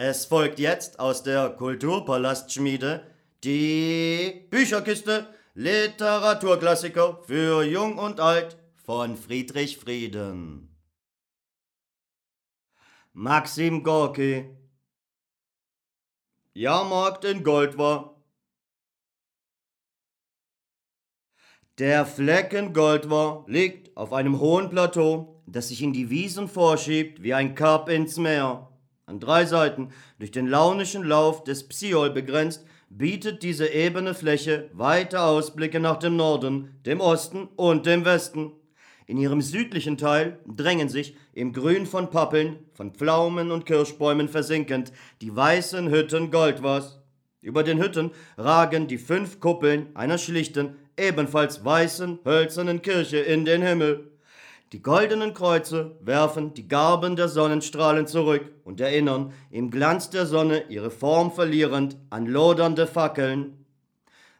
Es folgt jetzt aus der Kulturpalastschmiede die Bücherkiste Literaturklassiker für Jung und Alt von Friedrich Frieden. Maxim Gorki Jahrmarkt in Goldwar Der Flecken Goldwar liegt auf einem hohen Plateau, das sich in die Wiesen vorschiebt wie ein Kap ins Meer. An drei Seiten, durch den launischen Lauf des Psiol begrenzt, bietet diese ebene Fläche weite Ausblicke nach dem Norden, dem Osten und dem Westen. In ihrem südlichen Teil drängen sich, im Grün von Pappeln, von Pflaumen und Kirschbäumen versinkend, die weißen Hütten Goldwas. Über den Hütten ragen die fünf Kuppeln einer schlichten, ebenfalls weißen, hölzernen Kirche in den Himmel. Die goldenen Kreuze werfen die Garben der Sonnenstrahlen zurück und erinnern, im Glanz der Sonne ihre Form verlierend, an lodernde Fackeln.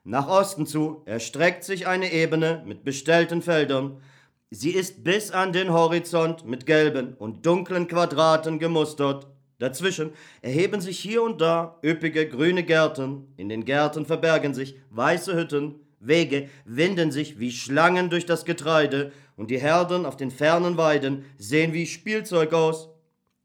Nach Osten zu erstreckt sich eine Ebene mit bestellten Feldern. Sie ist bis an den Horizont mit gelben und dunklen Quadraten gemustert. Dazwischen erheben sich hier und da üppige grüne Gärten. In den Gärten verbergen sich weiße Hütten, Wege winden sich wie Schlangen durch das Getreide, und die Herden auf den fernen Weiden sehen wie Spielzeug aus.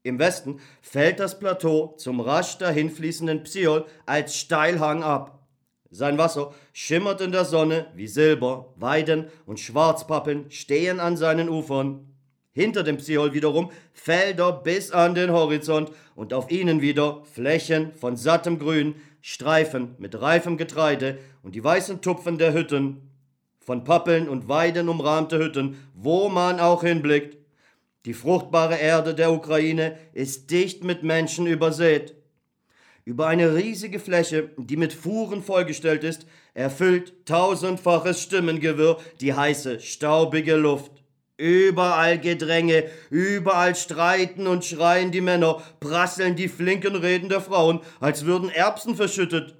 Im Westen fällt das Plateau zum rasch dahinfließenden Psiol als Steilhang ab. Sein Wasser schimmert in der Sonne wie Silber, Weiden und Schwarzpappeln stehen an seinen Ufern. Hinter dem Psiol wiederum Felder bis an den Horizont und auf ihnen wieder Flächen von sattem Grün, Streifen mit reifem Getreide und die weißen Tupfen der Hütten. Von Pappeln und Weiden umrahmte Hütten, wo man auch hinblickt. Die fruchtbare Erde der Ukraine ist dicht mit Menschen übersät. Über eine riesige Fläche, die mit Fuhren vollgestellt ist, erfüllt tausendfaches Stimmengewirr die heiße, staubige Luft. Überall Gedränge, überall streiten und schreien die Männer, prasseln die flinken Reden der Frauen, als würden Erbsen verschüttet.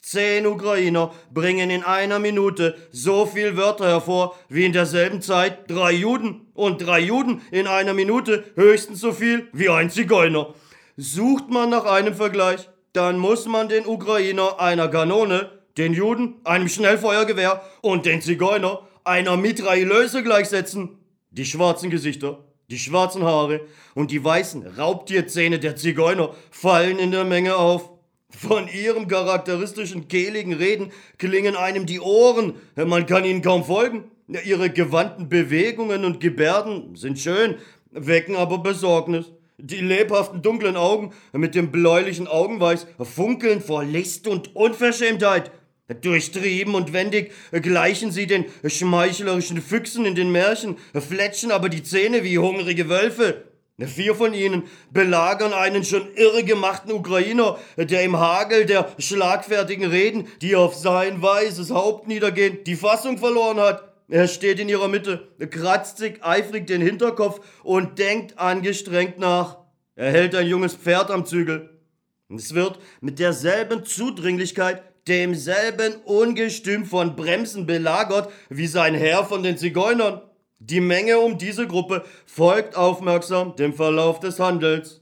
Zehn Ukrainer bringen in einer Minute so viel Wörter hervor, wie in derselben Zeit drei Juden und drei Juden in einer Minute höchstens so viel wie ein Zigeuner. Sucht man nach einem Vergleich, dann muss man den Ukrainer einer Kanone, den Juden einem Schnellfeuergewehr und den Zigeuner einer Mitrailleuse gleichsetzen. Die schwarzen Gesichter, die schwarzen Haare und die weißen Raubtierzähne der Zigeuner fallen in der Menge auf. Von ihrem charakteristischen kehligen Reden klingen einem die Ohren, man kann ihnen kaum folgen. Ihre gewandten Bewegungen und Gebärden sind schön, wecken aber Besorgnis. Die lebhaften dunklen Augen mit dem bläulichen Augenweiß funkeln vor List und Unverschämtheit. Durchtrieben und wendig gleichen sie den schmeichlerischen Füchsen in den Märchen, fletschen aber die Zähne wie hungrige Wölfe. Vier von ihnen belagern einen schon irregemachten Ukrainer, der im Hagel der schlagfertigen Reden, die auf sein weißes Haupt niedergehen, die Fassung verloren hat. Er steht in ihrer Mitte, kratzt sich eifrig den Hinterkopf und denkt angestrengt nach. Er hält ein junges Pferd am Zügel. Es wird mit derselben Zudringlichkeit demselben Ungestüm von Bremsen belagert wie sein Herr von den Zigeunern. Die Menge um diese Gruppe folgt aufmerksam dem Verlauf des Handels.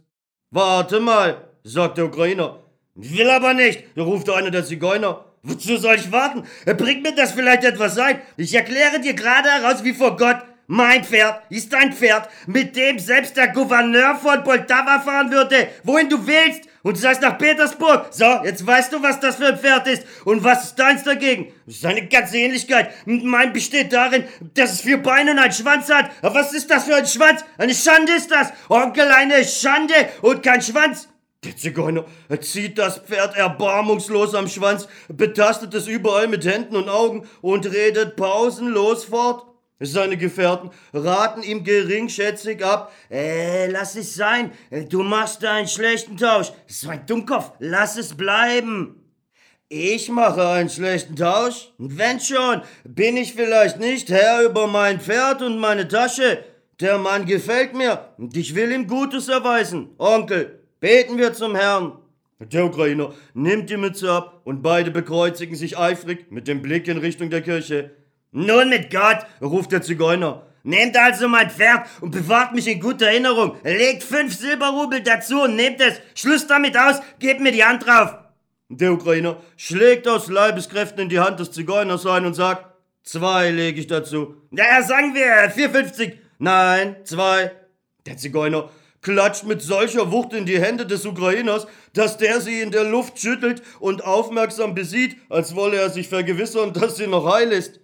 Warte mal, sagt der Ukrainer. Will aber nicht, ruft einer der Zigeuner. Wozu soll ich warten? Bringt mir das vielleicht etwas ein? Ich erkläre dir gerade heraus, wie vor Gott mein Pferd ist ein Pferd, mit dem selbst der Gouverneur von Poltava fahren würde, wohin du willst. Und du sagst nach Petersburg. So, jetzt weißt du, was das für ein Pferd ist. Und was ist deins dagegen? Seine ganze Ähnlichkeit mein besteht darin, dass es vier Beine und einen Schwanz hat. Aber was ist das für ein Schwanz? Eine Schande ist das. Onkel, eine Schande und kein Schwanz. Der Zigeuner zieht das Pferd erbarmungslos am Schwanz, betastet es überall mit Händen und Augen und redet pausenlos fort. Seine Gefährten raten ihm geringschätzig ab. Äh, lass es sein. Du machst da einen schlechten Tausch. So ein Dummkopf. Lass es bleiben. Ich mache einen schlechten Tausch? Wenn schon, bin ich vielleicht nicht Herr über mein Pferd und meine Tasche. Der Mann gefällt mir und ich will ihm Gutes erweisen. Onkel, beten wir zum Herrn. Der Ukrainer nimmt die Mütze ab und beide bekreuzigen sich eifrig mit dem Blick in Richtung der Kirche. Nun mit Gott, ruft der Zigeuner. Nehmt also mein Pferd und bewahrt mich in guter Erinnerung. Legt fünf Silberrubel dazu und nehmt es. Schluss damit aus, gebt mir die Hand drauf. Der Ukrainer schlägt aus Leibeskräften in die Hand des Zigeuners ein und sagt, zwei lege ich dazu. Ja, sagen wir 4,50. Nein, zwei. Der Zigeuner klatscht mit solcher Wucht in die Hände des Ukrainers, dass der sie in der Luft schüttelt und aufmerksam besieht, als wolle er sich vergewissern, dass sie noch heil ist.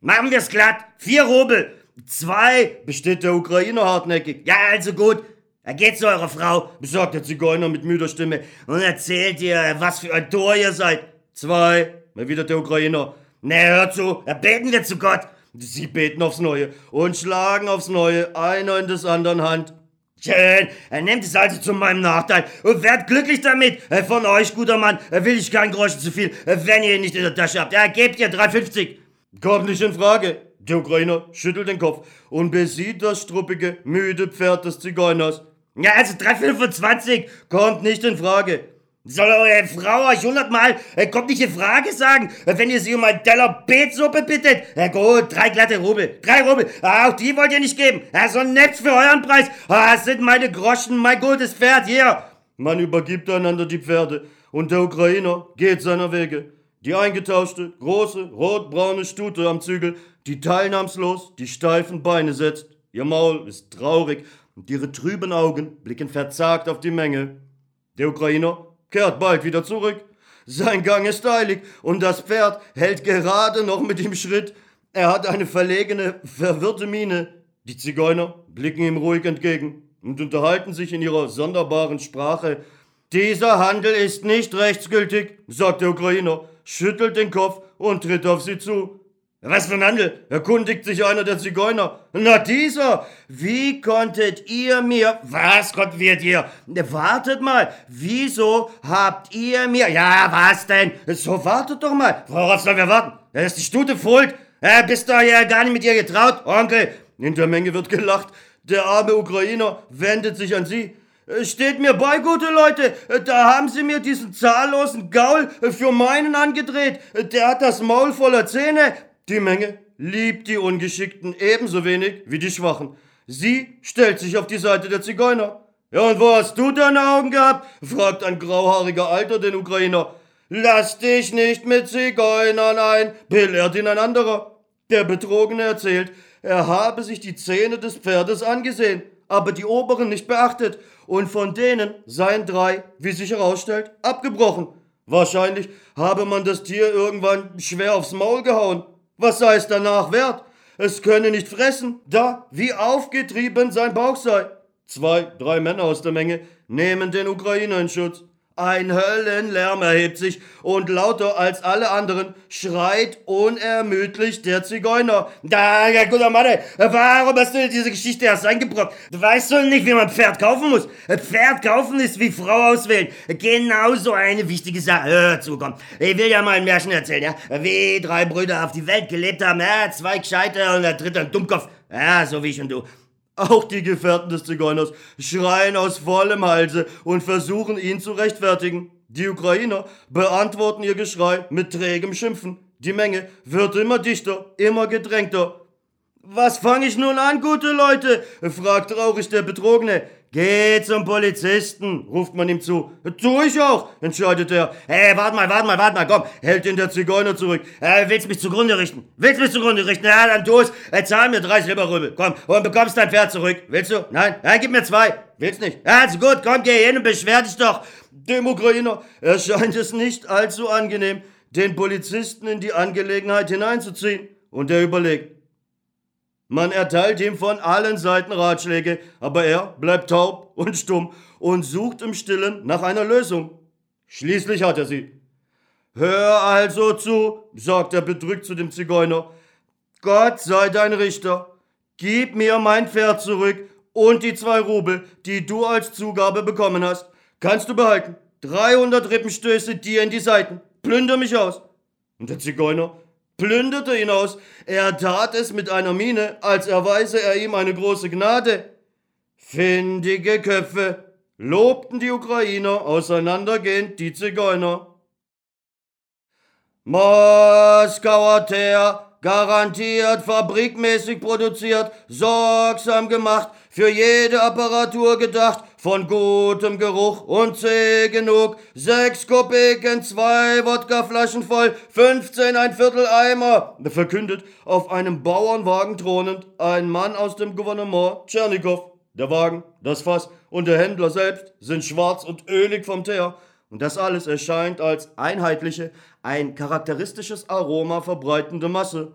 Machen wir's glatt. Vier Rubel. Zwei, besteht der Ukrainer hartnäckig. Ja, also gut. Er geht zu eurer Frau, besorgt der Zigeuner mit müder Stimme, und erzählt ihr, was für ein Tor ihr seid. Zwei, erwidert der Ukrainer. Na, hör zu, beten wir zu Gott. Sie beten aufs Neue und schlagen aufs Neue, einer in des anderen Hand. Schön, er nimmt es also zu meinem Nachteil und werdet glücklich damit. Von euch, guter Mann, will ich keinen Groschen zu viel, wenn ihr ihn nicht in der Tasche habt. Ja, gebt ihr 3,50. Kommt nicht in Frage. Der Ukrainer schüttelt den Kopf und besieht das struppige, müde Pferd des Zigeuners. Ja, also 3,25 kommt nicht in Frage. Soll eure Frau euch hundertmal, äh, kommt nicht in Frage sagen, wenn ihr sie um einen Teller Beetsuppe bittet? Ja gut, drei glatte Rubel, drei Rubel, ah, auch die wollt ihr nicht geben. Ja, so nett für euren Preis. Ah, sind meine Groschen, mein gutes Pferd, hier. Man übergibt einander die Pferde und der Ukrainer geht seiner Wege. Die eingetauschte, große, rotbraune Stute am Zügel, die teilnahmslos die steifen Beine setzt. Ihr Maul ist traurig und ihre trüben Augen blicken verzagt auf die Menge. Der Ukrainer kehrt bald wieder zurück. Sein Gang ist eilig und das Pferd hält gerade noch mit ihm Schritt. Er hat eine verlegene, verwirrte Miene. Die Zigeuner blicken ihm ruhig entgegen und unterhalten sich in ihrer sonderbaren Sprache. Dieser Handel ist nicht rechtsgültig, sagt der Ukrainer, schüttelt den Kopf und tritt auf sie zu. Was für ein Handel? erkundigt sich einer der Zigeuner. Na dieser! Wie konntet ihr mir... Was konnten wir dir? Wartet mal, wieso habt ihr mir... Ja, was denn? So wartet doch mal. Worauf sollen wir warten? Ja, ist die Stute Fuld. Ja, bist du ja gar nicht mit ihr getraut, Onkel. In der Menge wird gelacht. Der arme Ukrainer wendet sich an sie. Steht mir bei, gute Leute, da haben sie mir diesen zahllosen Gaul für meinen angedreht. Der hat das Maul voller Zähne, die Menge liebt die Ungeschickten ebenso wenig wie die Schwachen. Sie stellt sich auf die Seite der Zigeuner. Ja, und wo hast du deine Augen gehabt? fragt ein grauhaariger Alter den Ukrainer. Lass dich nicht mit Zigeunern ein, belehrt ihn ein anderer. Der Betrogene erzählt, er habe sich die Zähne des Pferdes angesehen, aber die oberen nicht beachtet, und von denen seien drei, wie sich herausstellt, abgebrochen. Wahrscheinlich habe man das Tier irgendwann schwer aufs Maul gehauen. Was sei es danach wert? Es könne nicht fressen, da wie aufgetrieben sein Bauch sei. Zwei, drei Männer aus der Menge nehmen den Ukrainer in Schutz. Ein Höllenlärm erhebt sich und lauter als alle anderen schreit unermüdlich der Zigeuner. Da, ja, guter Mann, warum hast du diese Geschichte erst eingebracht? Du weißt doch nicht, wie man Pferd kaufen muss. Pferd kaufen ist wie Frau auswählen. Genauso eine wichtige Sache. Hör zu, komm. Ich will ja mal ein Märchen erzählen, ja? Wie drei Brüder auf die Welt gelebt haben, ja? Zwei Gescheite und der dritte ein Dummkopf. Ja, so wie ich und du. Auch die Gefährten des Zigeuners schreien aus vollem Halse und versuchen ihn zu rechtfertigen. Die Ukrainer beantworten ihr Geschrei mit trägem Schimpfen. Die Menge wird immer dichter, immer gedrängter. Was fange ich nun an, gute Leute? fragt traurig der Betrogene. Geh zum Polizisten, ruft man ihm zu. Tu ich auch, entscheidet er. Hey, warte mal, warte mal, warte mal, komm, hält ihn der Zigeuner zurück. Äh, willst mich zugrunde richten? Willst mich zugrunde richten? Ja, dann tu es. Äh, zahl mir drei Silberrübel. Komm, und bekommst dein Pferd zurück. Willst du? Nein? Ja, gib mir zwei. Willst nicht? Ja, also gut, komm, geh hin und beschwer dich doch. Dem Ukrainer erscheint es nicht allzu angenehm, den Polizisten in die Angelegenheit hineinzuziehen. Und er überlegt, man erteilt ihm von allen Seiten Ratschläge, aber er bleibt taub und stumm und sucht im Stillen nach einer Lösung. Schließlich hat er sie. Hör also zu, sagt er bedrückt zu dem Zigeuner. Gott sei dein Richter. Gib mir mein Pferd zurück und die zwei Rubel, die du als Zugabe bekommen hast. Kannst du behalten. 300 Rippenstöße dir in die Seiten. Plünder mich aus. Und der Zigeuner plünderte ihn aus. Er tat es mit einer Miene, als erweise er ihm eine große Gnade. Findige Köpfe, lobten die Ukrainer, auseinandergehend die Zigeuner. Moskauer Teer, garantiert fabrikmäßig produziert, sorgsam gemacht, für jede Apparatur gedacht, von gutem Geruch und zäh genug. Sechs Kopeken, zwei Wodkaflaschen voll, 15 ein Viertel Eimer, verkündet auf einem Bauernwagen thronend ein Mann aus dem Gouvernement Tschernikow. Der Wagen, das Fass und der Händler selbst sind schwarz und ölig vom Teer. Und das alles erscheint als einheitliche, ein charakteristisches Aroma verbreitende Masse.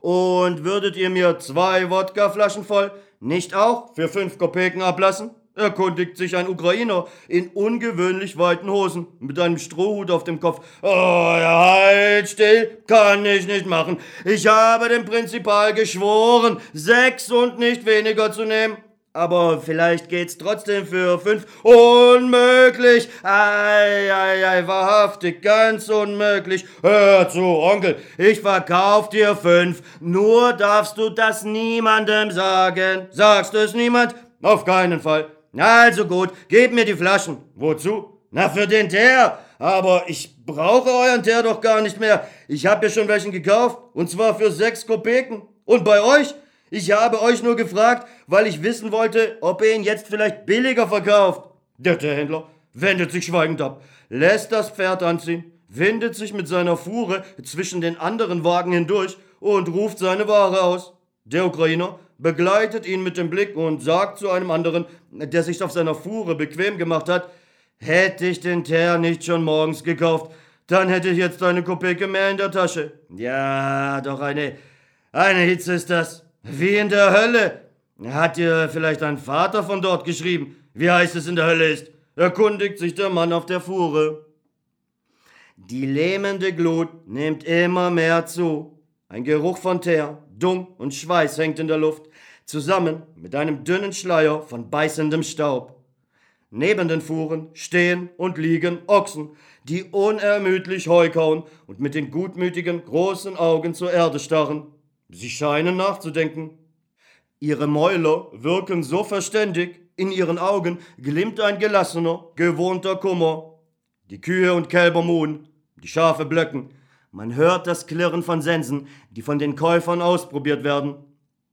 Und würdet ihr mir zwei Wodkaflaschen voll nicht auch für fünf Kopeken ablassen? Erkundigt sich ein Ukrainer in ungewöhnlich weiten Hosen mit einem Strohhut auf dem Kopf. Oh, halt still, kann ich nicht machen. Ich habe dem Prinzipal geschworen, sechs und nicht weniger zu nehmen. Aber vielleicht geht's trotzdem für fünf. Unmöglich! Ei, ei, ei, wahrhaftig, ganz unmöglich. Hör zu, Onkel, ich verkauf dir fünf. Nur darfst du das niemandem sagen. Sagst du es niemand? Auf keinen Fall. Also gut, gib mir die Flaschen. Wozu? Na, für den Teer. Aber ich brauche euren Teer doch gar nicht mehr. Ich hab ja schon welchen gekauft. Und zwar für sechs Kopeken. Und bei euch? Ich habe euch nur gefragt, weil ich wissen wollte, ob ihr ihn jetzt vielleicht billiger verkauft. Der Händler wendet sich schweigend ab, lässt das Pferd anziehen, windet sich mit seiner Fuhre zwischen den anderen Wagen hindurch und ruft seine Ware aus. Der Ukrainer begleitet ihn mit dem Blick und sagt zu einem anderen, der sich auf seiner Fuhre bequem gemacht hat, hätte ich den Teer nicht schon morgens gekauft, dann hätte ich jetzt eine Kopeke mehr in der Tasche. Ja, doch eine, eine Hitze ist das. Wie in der Hölle. Hat dir vielleicht ein Vater von dort geschrieben, wie heiß es in der Hölle ist? Erkundigt sich der Mann auf der Fuhre. Die lähmende Glut nimmt immer mehr zu. Ein Geruch von Teer, Dung und Schweiß hängt in der Luft, zusammen mit einem dünnen Schleier von beißendem Staub. Neben den Fuhren stehen und liegen Ochsen, die unermüdlich Heu kauen und mit den gutmütigen großen Augen zur Erde starren. Sie scheinen nachzudenken. Ihre Mäuler wirken so verständig, in ihren Augen glimmt ein gelassener, gewohnter Kummer. Die Kühe und Kälber muhen, die Schafe blöcken. Man hört das Klirren von Sensen, die von den Käufern ausprobiert werden.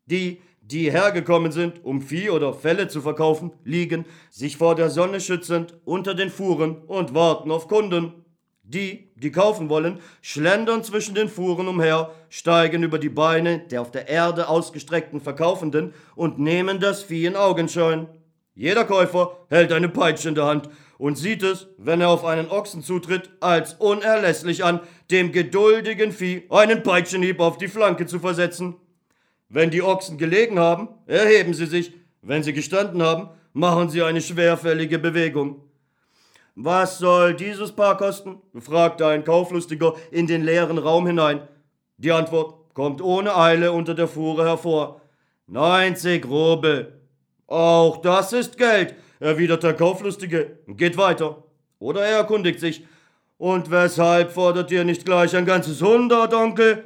Die, die hergekommen sind, um Vieh oder Felle zu verkaufen, liegen, sich vor der Sonne schützend, unter den Fuhren und warten auf Kunden. Die, die kaufen wollen, schlendern zwischen den Fuhren umher, steigen über die Beine der auf der Erde ausgestreckten Verkaufenden und nehmen das Vieh in Augenschein. Jeder Käufer hält eine Peitsche in der Hand und sieht es, wenn er auf einen Ochsen zutritt, als unerlässlich an, dem geduldigen Vieh einen Peitschenhieb auf die Flanke zu versetzen. Wenn die Ochsen gelegen haben, erheben sie sich, wenn sie gestanden haben, machen sie eine schwerfällige Bewegung. Was soll dieses Paar kosten? fragte ein Kauflustiger in den leeren Raum hinein. Die Antwort kommt ohne Eile unter der Fuhre hervor. 90 Rubel. Auch das ist Geld, erwidert der Kauflustige, geht weiter. Oder er erkundigt sich. Und weshalb fordert ihr nicht gleich ein ganzes Hundert, Onkel?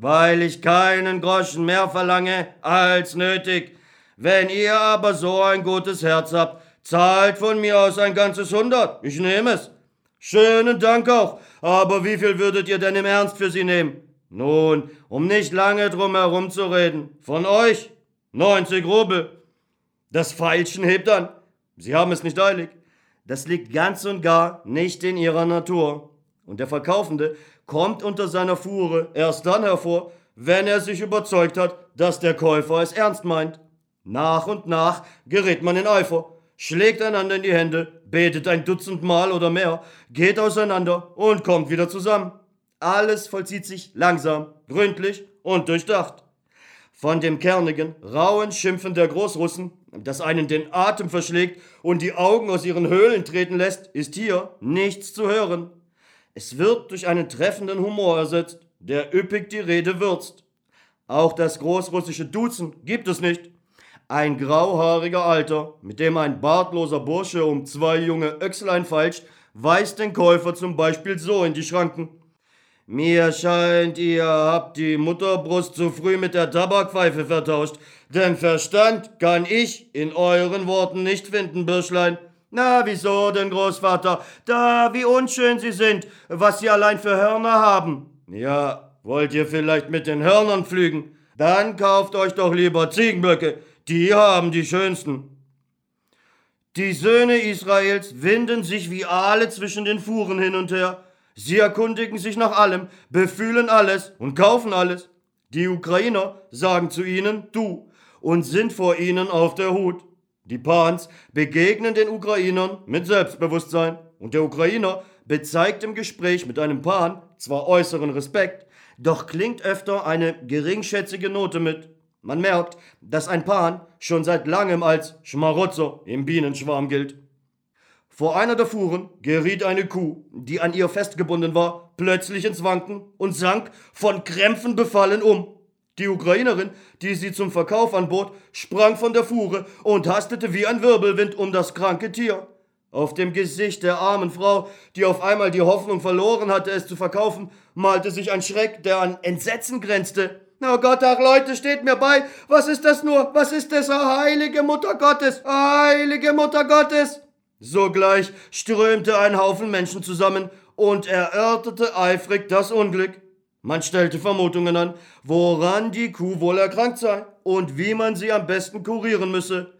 Weil ich keinen Groschen mehr verlange als nötig. Wenn ihr aber so ein gutes Herz habt, Zahlt von mir aus ein ganzes Hundert. Ich nehme es. Schönen Dank auch. Aber wie viel würdet ihr denn im Ernst für sie nehmen? Nun, um nicht lange drum herum zu reden. Von euch 90 Rubel. Das Feilschen hebt an. Sie haben es nicht eilig. Das liegt ganz und gar nicht in ihrer Natur. Und der Verkaufende kommt unter seiner Fuhre erst dann hervor, wenn er sich überzeugt hat, dass der Käufer es ernst meint. Nach und nach gerät man in Eifer schlägt einander in die Hände, betet ein Dutzend Mal oder mehr, geht auseinander und kommt wieder zusammen. Alles vollzieht sich langsam, gründlich und durchdacht. Von dem kernigen, rauen Schimpfen der Großrussen, das einen den Atem verschlägt und die Augen aus ihren Höhlen treten lässt, ist hier nichts zu hören. Es wird durch einen treffenden Humor ersetzt, der üppig die Rede würzt. Auch das großrussische Duzen gibt es nicht. Ein grauhaariger Alter, mit dem ein bartloser Bursche um zwei junge Öchslein feilscht, weist den Käufer zum Beispiel so in die Schranken. Mir scheint, ihr habt die Mutterbrust zu früh mit der Tabakpfeife vertauscht, denn Verstand kann ich in euren Worten nicht finden, Birschlein. Na, wieso denn, Großvater? Da, wie unschön sie sind, was sie allein für Hörner haben. Ja, Wollt ihr vielleicht mit den Hörnern pflügen? Dann kauft euch doch lieber Ziegenböcke, die haben die schönsten. Die Söhne Israels winden sich wie Aale zwischen den Fuhren hin und her. Sie erkundigen sich nach allem, befühlen alles und kaufen alles. Die Ukrainer sagen zu ihnen du und sind vor ihnen auf der Hut. Die Pans begegnen den Ukrainern mit Selbstbewusstsein und der Ukrainer bezeigt im Gespräch mit einem Pan zwar äußeren Respekt, doch klingt öfter eine geringschätzige Note mit. Man merkt, dass ein Pan schon seit langem als Schmarotzer im Bienenschwarm gilt. Vor einer der Fuhren geriet eine Kuh, die an ihr festgebunden war, plötzlich ins Wanken und sank von Krämpfen befallen um. Die Ukrainerin, die sie zum Verkauf anbot, sprang von der Fuhre und hastete wie ein Wirbelwind um das kranke Tier. Auf dem Gesicht der armen Frau, die auf einmal die Hoffnung verloren hatte, es zu verkaufen, malte sich ein Schreck, der an Entsetzen grenzte. Oh Gott, ach Leute, steht mir bei. Was ist das nur? Was ist das, oh, heilige Mutter Gottes? Heilige Mutter Gottes! Sogleich strömte ein Haufen Menschen zusammen und erörterte eifrig das Unglück. Man stellte Vermutungen an, woran die Kuh wohl erkrankt sei und wie man sie am besten kurieren müsse.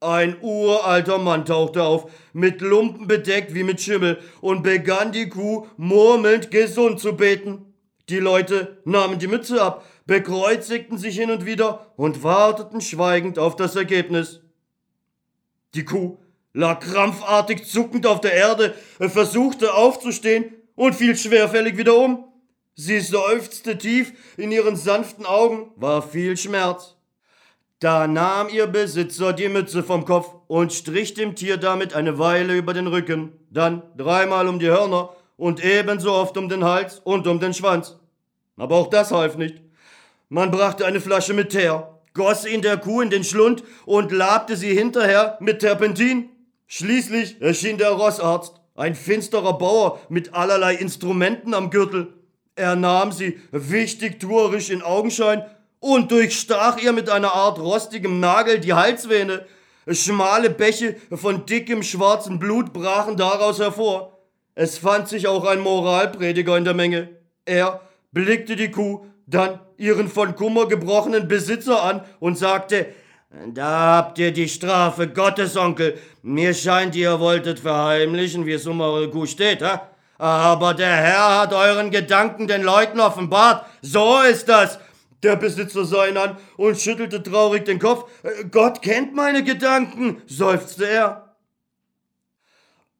Ein uralter Mann tauchte auf, mit Lumpen bedeckt wie mit Schimmel, und begann die Kuh murmelnd gesund zu beten. Die Leute nahmen die Mütze ab, bekreuzigten sich hin und wieder und warteten schweigend auf das Ergebnis. Die Kuh lag krampfartig zuckend auf der Erde, versuchte aufzustehen und fiel schwerfällig wieder um. Sie seufzte tief, in ihren sanften Augen war viel Schmerz. Da nahm ihr Besitzer die Mütze vom Kopf und strich dem Tier damit eine Weile über den Rücken, dann dreimal um die Hörner und ebenso oft um den Hals und um den Schwanz. Aber auch das half nicht. Man brachte eine Flasche mit Teer, goss ihn der Kuh in den Schlund und labte sie hinterher mit Terpentin. Schließlich erschien der Rossarzt, ein finsterer Bauer mit allerlei Instrumenten am Gürtel. Er nahm sie wichtig tuerisch in Augenschein und durchstach ihr mit einer Art rostigem Nagel die Halsvene. Schmale Bäche von dickem schwarzen Blut brachen daraus hervor. Es fand sich auch ein Moralprediger in der Menge. Er blickte die Kuh, dann ihren von Kummer gebrochenen Besitzer an und sagte, da habt ihr die Strafe Gottes, Onkel. Mir scheint, ihr wolltet verheimlichen, wie es um eure Kuh steht, ha? Aber der Herr hat euren Gedanken den Leuten offenbart. So ist das. Der Besitzer sah ihn an und schüttelte traurig den Kopf. Äh, Gott kennt meine Gedanken, seufzte er.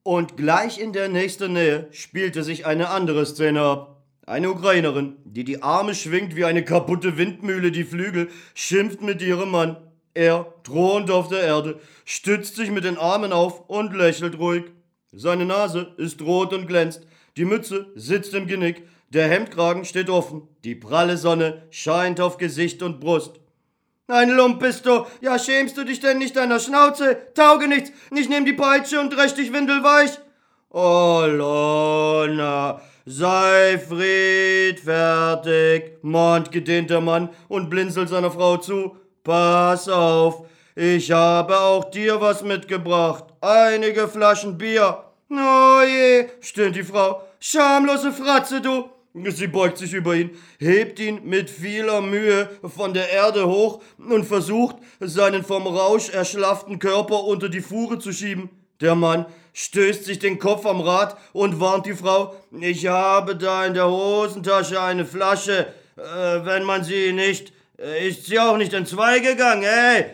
Und gleich in der nächsten Nähe spielte sich eine andere Szene ab. Eine Ukrainerin, die die Arme schwingt wie eine kaputte Windmühle die Flügel, schimpft mit ihrem Mann. Er thront auf der Erde, stützt sich mit den Armen auf und lächelt ruhig. Seine Nase ist rot und glänzt, die Mütze sitzt im Genick, der Hemdkragen steht offen, die pralle Sonne scheint auf Gesicht und Brust. Ein Lump bist du, ja schämst du dich denn nicht deiner Schnauze? Tauge nichts, ich nehm die Peitsche und dresch dich windelweich. Oh, Lona, sei friedfertig, mahnt gedehnt der Mann und blinzelt seiner Frau zu. Pass auf, ich habe auch dir was mitgebracht, einige Flaschen Bier. Oh je, stöhnt die Frau, schamlose Fratze, du. Sie beugt sich über ihn, hebt ihn mit vieler Mühe von der Erde hoch und versucht, seinen vom Rausch erschlafften Körper unter die Fuhre zu schieben. Der Mann stößt sich den Kopf am Rad und warnt die Frau, ich habe da in der Hosentasche eine Flasche, äh, wenn man sie nicht, äh, ist sie auch nicht entzwei gegangen, ey.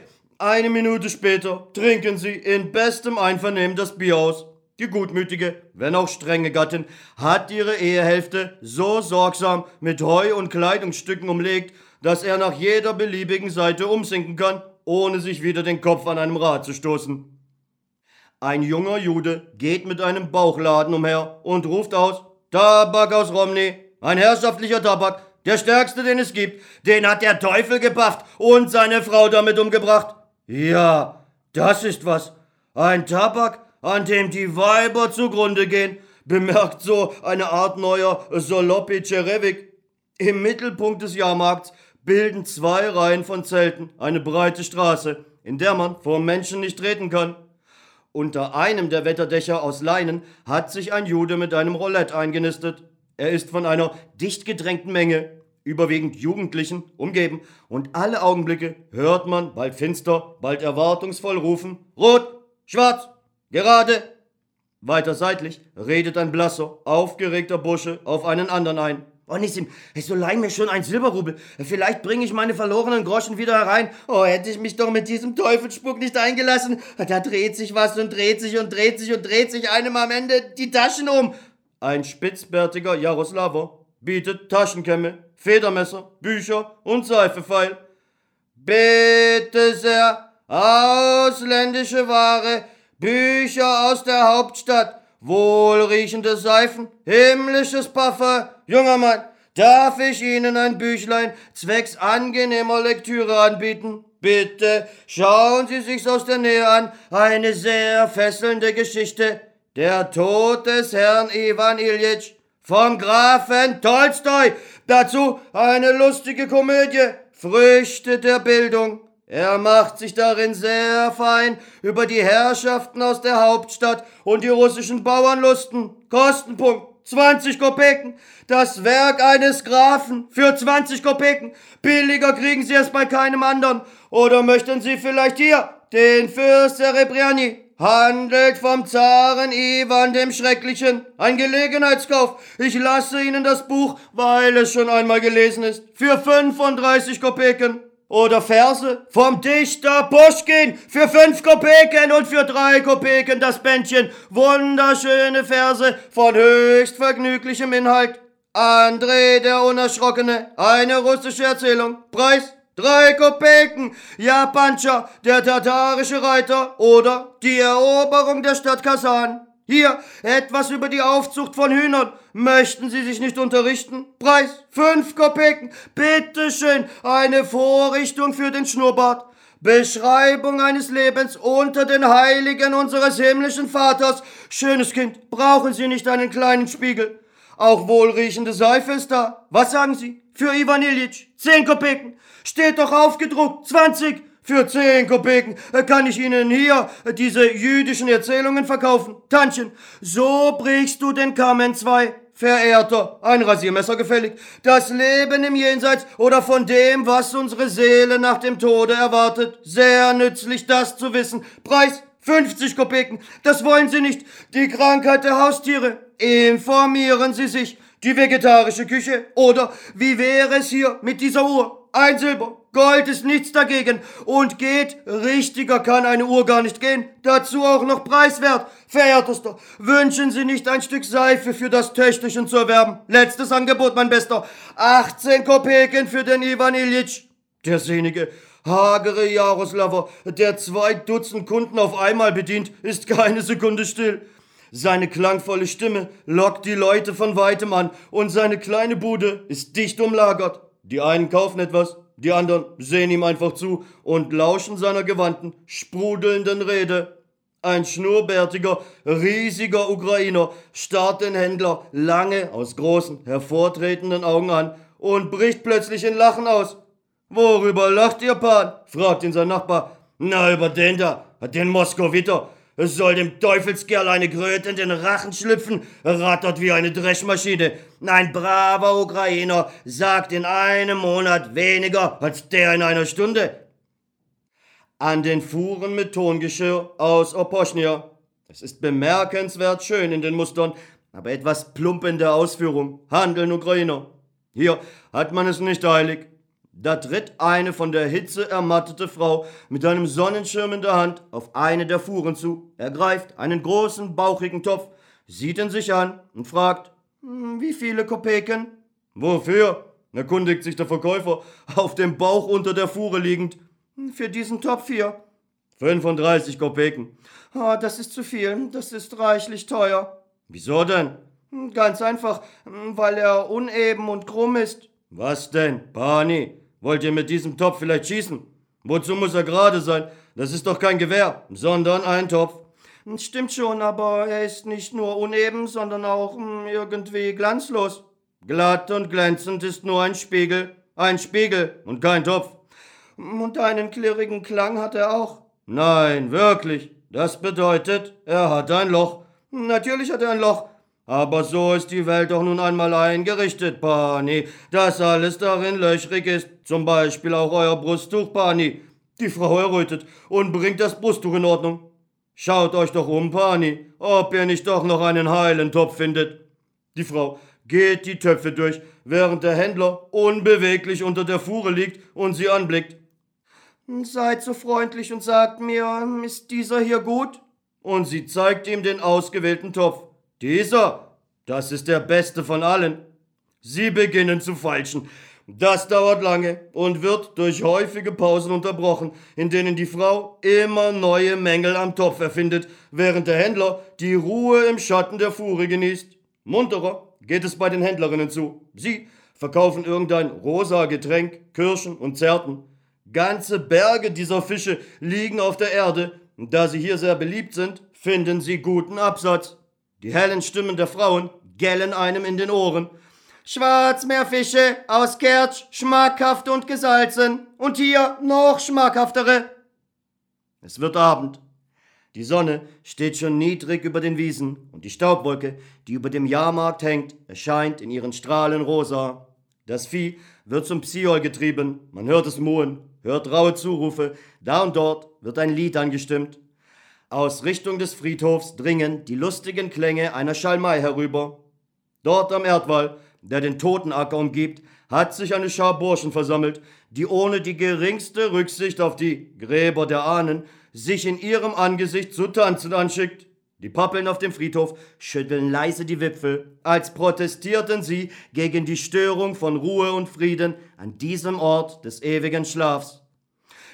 Eine Minute später trinken sie in bestem Einvernehmen das Bier aus. Die gutmütige, wenn auch strenge Gattin hat ihre Ehehälfte so sorgsam mit Heu und Kleidungsstücken umlegt, dass er nach jeder beliebigen Seite umsinken kann, ohne sich wieder den Kopf an einem Rad zu stoßen. Ein junger Jude geht mit einem Bauchladen umher und ruft aus, Tabak aus Romney, ein herrschaftlicher Tabak, der stärkste, den es gibt, den hat der Teufel gebafft und seine Frau damit umgebracht. Ja, das ist was. Ein Tabak, an dem die Weiber zugrunde gehen, bemerkt so eine Art neuer Solopi Cerevik. Im Mittelpunkt des Jahrmarkts bilden zwei Reihen von Zelten eine breite Straße, in der man vor Menschen nicht treten kann. Unter einem der Wetterdächer aus Leinen hat sich ein Jude mit einem Roulette eingenistet. Er ist von einer dicht gedrängten Menge überwiegend Jugendlichen, umgeben, und alle Augenblicke hört man bald finster, bald erwartungsvoll rufen Rot, schwarz, gerade. Weiter seitlich redet ein blasser, aufgeregter Bursche auf einen anderen ein. Oh, Nissim, so leih mir schon ein Silberrubel. Vielleicht bringe ich meine verlorenen Groschen wieder herein. Oh, hätte ich mich doch mit diesem Teufelsspuck nicht eingelassen. Da dreht sich was und dreht sich und dreht sich und dreht sich einem am Ende die Taschen um. Ein spitzbärtiger Jaroslaver bietet Taschenkämme, Federmesser, Bücher und Seife feil. Bitte sehr, ausländische Ware, Bücher aus der Hauptstadt, wohlriechende Seifen, himmlisches Parfum. Junger Mann, darf ich Ihnen ein Büchlein zwecks angenehmer Lektüre anbieten? Bitte schauen Sie sich's aus der Nähe an. Eine sehr fesselnde Geschichte. Der Tod des Herrn Ivan Iljitsch vom Grafen Tolstoi. Dazu eine lustige Komödie. Früchte der Bildung. Er macht sich darin sehr fein über die Herrschaften aus der Hauptstadt und die russischen Bauernlusten. Kostenpunkt 20 Kopeken. Das Werk eines Grafen für 20 Kopeken. Billiger kriegen Sie es bei keinem anderen. Oder möchten Sie vielleicht hier den Fürst Serebriani? Handelt vom Zaren Ivan dem Schrecklichen. Ein Gelegenheitskauf. Ich lasse Ihnen das Buch, weil es schon einmal gelesen ist. Für 35 Kopeken. Oder Verse vom Dichter Puschkin für fünf Kopeken und für drei Kopeken das Bändchen. Wunderschöne Verse von höchst vergnüglichem Inhalt. André der Unerschrockene, eine russische Erzählung. Preis drei Kopeken. Ja, Pancha, der tatarische Reiter oder die Eroberung der Stadt Kasan. Hier etwas über die Aufzucht von Hühnern. Möchten Sie sich nicht unterrichten? Preis fünf Kopeken. Bitteschön, eine Vorrichtung für den Schnurrbart. Beschreibung eines Lebens unter den Heiligen unseres himmlischen Vaters. Schönes Kind, brauchen Sie nicht einen kleinen Spiegel. Auch wohlriechende Seife ist da. Was sagen Sie? Für Ivan Ilyich. Zehn Kopeken. Steht doch aufgedruckt. Zwanzig. Für zehn Kopeken kann ich Ihnen hier diese jüdischen Erzählungen verkaufen. Tantchen, so brichst du den Kamm in zwei. Verehrter, ein Rasiermesser gefällig. Das Leben im Jenseits oder von dem, was unsere Seele nach dem Tode erwartet. Sehr nützlich, das zu wissen. Preis 50 Kopeken. Das wollen Sie nicht. Die Krankheit der Haustiere. Informieren Sie sich. Die vegetarische Küche. Oder wie wäre es hier mit dieser Uhr? Ein Silber. Gold ist nichts dagegen. Und geht, richtiger kann eine Uhr gar nicht gehen. Dazu auch noch preiswert. Verehrtester, wünschen Sie nicht ein Stück Seife für das Töchterchen zu erwerben? Letztes Angebot, mein Bester. 18 Kopeken für den Ivan Ilyich. Der sehnige, hagere Jaroslaver, der zwei Dutzend Kunden auf einmal bedient, ist keine Sekunde still. Seine klangvolle Stimme lockt die Leute von weitem an und seine kleine Bude ist dicht umlagert. Die einen kaufen etwas, die anderen sehen ihm einfach zu und lauschen seiner gewandten, sprudelnden Rede. Ein schnurrbärtiger, riesiger Ukrainer starrt den Händler lange aus großen, hervortretenden Augen an und bricht plötzlich in Lachen aus. Worüber lacht ihr, Pan? fragt ihn sein Nachbar. Na, über den da, den Moskowiter. Es soll dem Teufelskerl eine Kröte in den Rachen schlüpfen, rattert wie eine Dreschmaschine. Ein braver Ukrainer sagt in einem Monat weniger als der in einer Stunde. An den Fuhren mit Tongeschirr aus Oposchnia. Es ist bemerkenswert schön in den Mustern, aber etwas plump in der Ausführung. Handeln Ukrainer. Hier hat man es nicht eilig. Da tritt eine von der Hitze ermattete Frau mit einem Sonnenschirm in der Hand auf eine der Fuhren zu, ergreift einen großen, bauchigen Topf, sieht ihn sich an und fragt, hm, wie viele Kopeken? Wofür? erkundigt sich der Verkäufer, auf dem Bauch unter der Fuhre liegend. Hm, für diesen Topf hier. 35 Kopeken. Oh, das ist zu viel, das ist reichlich teuer. Wieso denn? Hm, ganz einfach, weil er uneben und krumm ist. Was denn, Pani? Wollt ihr mit diesem Topf vielleicht schießen? Wozu muss er gerade sein? Das ist doch kein Gewehr, sondern ein Topf. Stimmt schon, aber er ist nicht nur uneben, sondern auch hm, irgendwie glanzlos. Glatt und glänzend ist nur ein Spiegel. Ein Spiegel und kein Topf. Und einen klirrigen Klang hat er auch. Nein, wirklich. Das bedeutet, er hat ein Loch. Natürlich hat er ein Loch. Aber so ist die Welt doch nun einmal eingerichtet, Pani, dass alles darin löchrig ist, zum Beispiel auch euer Brusttuch, Pani. Die Frau errötet und bringt das Brusttuch in Ordnung. Schaut euch doch um, Pani, ob ihr nicht doch noch einen heilen Topf findet. Die Frau geht die Töpfe durch, während der Händler unbeweglich unter der Fuhre liegt und sie anblickt. Seid so freundlich und sagt mir, ist dieser hier gut? Und sie zeigt ihm den ausgewählten Topf. Dieser, das ist der beste von allen. Sie beginnen zu feilschen. Das dauert lange und wird durch häufige Pausen unterbrochen, in denen die Frau immer neue Mängel am Topf erfindet, während der Händler die Ruhe im Schatten der Fuhre genießt. Munterer geht es bei den Händlerinnen zu. Sie verkaufen irgendein rosa Getränk, Kirschen und Zerten. Ganze Berge dieser Fische liegen auf der Erde, da sie hier sehr beliebt sind, finden sie guten Absatz. Die hellen Stimmen der Frauen gellen einem in den Ohren. Schwarzmeerfische aus Kertsch, schmackhaft und gesalzen. Und hier noch schmackhaftere. Es wird Abend. Die Sonne steht schon niedrig über den Wiesen und die Staubwolke, die über dem Jahrmarkt hängt, erscheint in ihren Strahlen rosa. Das Vieh wird zum Psiol getrieben, man hört es muhen, hört raue Zurufe, da und dort wird ein Lied angestimmt. Aus Richtung des Friedhofs dringen die lustigen Klänge einer Schalmei herüber. Dort am Erdwall, der den Totenacker umgibt, hat sich eine Schar Burschen versammelt, die ohne die geringste Rücksicht auf die Gräber der Ahnen sich in ihrem Angesicht zu tanzen anschickt. Die Pappeln auf dem Friedhof schütteln leise die Wipfel, als protestierten sie gegen die Störung von Ruhe und Frieden an diesem Ort des ewigen Schlafs.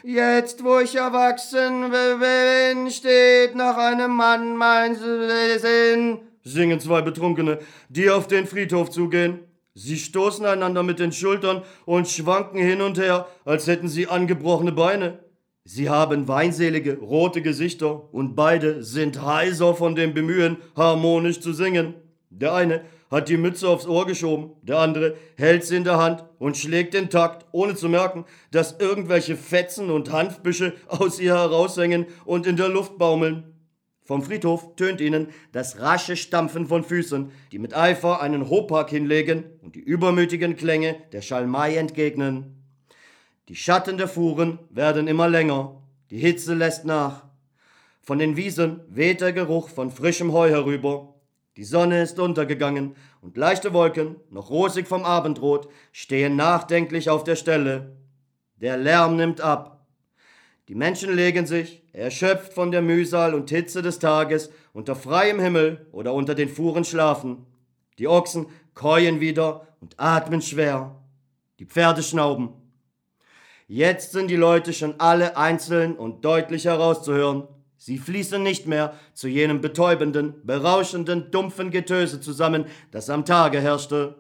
Jetzt, wo ich erwachsen bin, steht nach einem Mann mein Sinn, singen zwei Betrunkene, die auf den Friedhof zugehen. Sie stoßen einander mit den Schultern und schwanken hin und her, als hätten sie angebrochene Beine. Sie haben weinselige, rote Gesichter und beide sind heiser von dem Bemühen, harmonisch zu singen. Der eine hat die Mütze aufs Ohr geschoben, der andere hält sie in der Hand und schlägt den Takt, ohne zu merken, dass irgendwelche Fetzen und Hanfbüsche aus ihr heraushängen und in der Luft baumeln. Vom Friedhof tönt ihnen das rasche Stampfen von Füßen, die mit Eifer einen Hopak hinlegen und die übermütigen Klänge der Schalmei entgegnen. Die Schatten der Fuhren werden immer länger, die Hitze lässt nach. Von den Wiesen weht der Geruch von frischem Heu herüber, die Sonne ist untergegangen und leichte Wolken, noch rosig vom Abendrot, stehen nachdenklich auf der Stelle. Der Lärm nimmt ab. Die Menschen legen sich, erschöpft von der Mühsal und Hitze des Tages, unter freiem Himmel oder unter den Fuhren schlafen. Die Ochsen käuen wieder und atmen schwer. Die Pferde schnauben. Jetzt sind die Leute schon alle einzeln und deutlich herauszuhören. Sie fließen nicht mehr zu jenem betäubenden, berauschenden, dumpfen Getöse zusammen, das am Tage herrschte.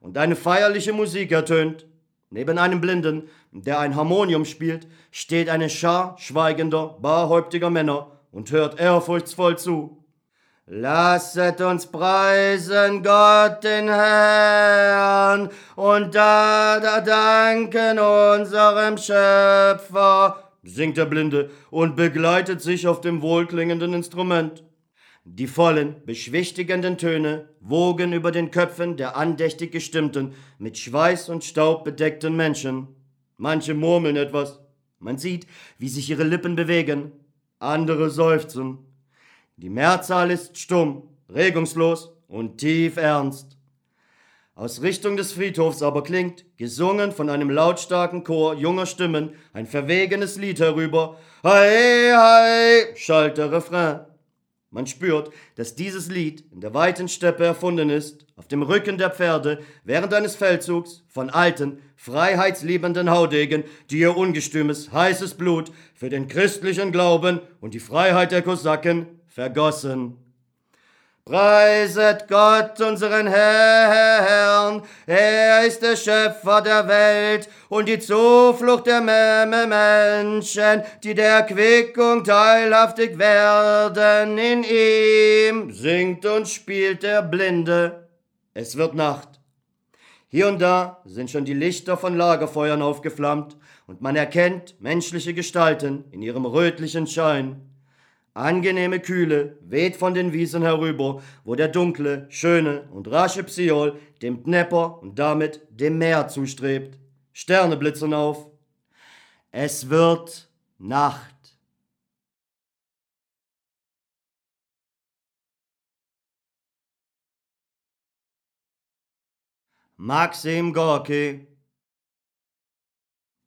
Und eine feierliche Musik ertönt. Neben einem Blinden, der ein Harmonium spielt, steht eine Schar schweigender, barhäuptiger Männer und hört ehrfurchtsvoll zu. Lasset uns preisen Gott den Herrn und da, da danken unserem Schöpfer singt der Blinde und begleitet sich auf dem wohlklingenden Instrument. Die vollen, beschwichtigenden Töne wogen über den Köpfen der andächtig gestimmten, mit Schweiß und Staub bedeckten Menschen. Manche murmeln etwas. Man sieht, wie sich ihre Lippen bewegen. Andere seufzen. Die Mehrzahl ist stumm, regungslos und tief ernst. Aus Richtung des Friedhofs aber klingt, gesungen von einem lautstarken Chor junger Stimmen, ein verwegenes Lied herüber. Hei, hei, schallt der Refrain. Man spürt, dass dieses Lied in der weiten Steppe erfunden ist, auf dem Rücken der Pferde, während eines Feldzugs von alten, freiheitsliebenden Haudegen, die ihr ungestümes, heißes Blut für den christlichen Glauben und die Freiheit der Kosaken vergossen. Preiset Gott unseren Herrn, er ist der Schöpfer der Welt und die Zuflucht der Menschen, die der Erquickung teilhaftig werden in ihm. Singt und spielt der Blinde. Es wird Nacht. Hier und da sind schon die Lichter von Lagerfeuern aufgeflammt und man erkennt menschliche Gestalten in ihrem rötlichen Schein. Angenehme Kühle weht von den Wiesen herüber, wo der dunkle, schöne und rasche Psiol dem Dnepper und damit dem Meer zustrebt. Sterne blitzen auf. Es wird Nacht. Maxim Gorki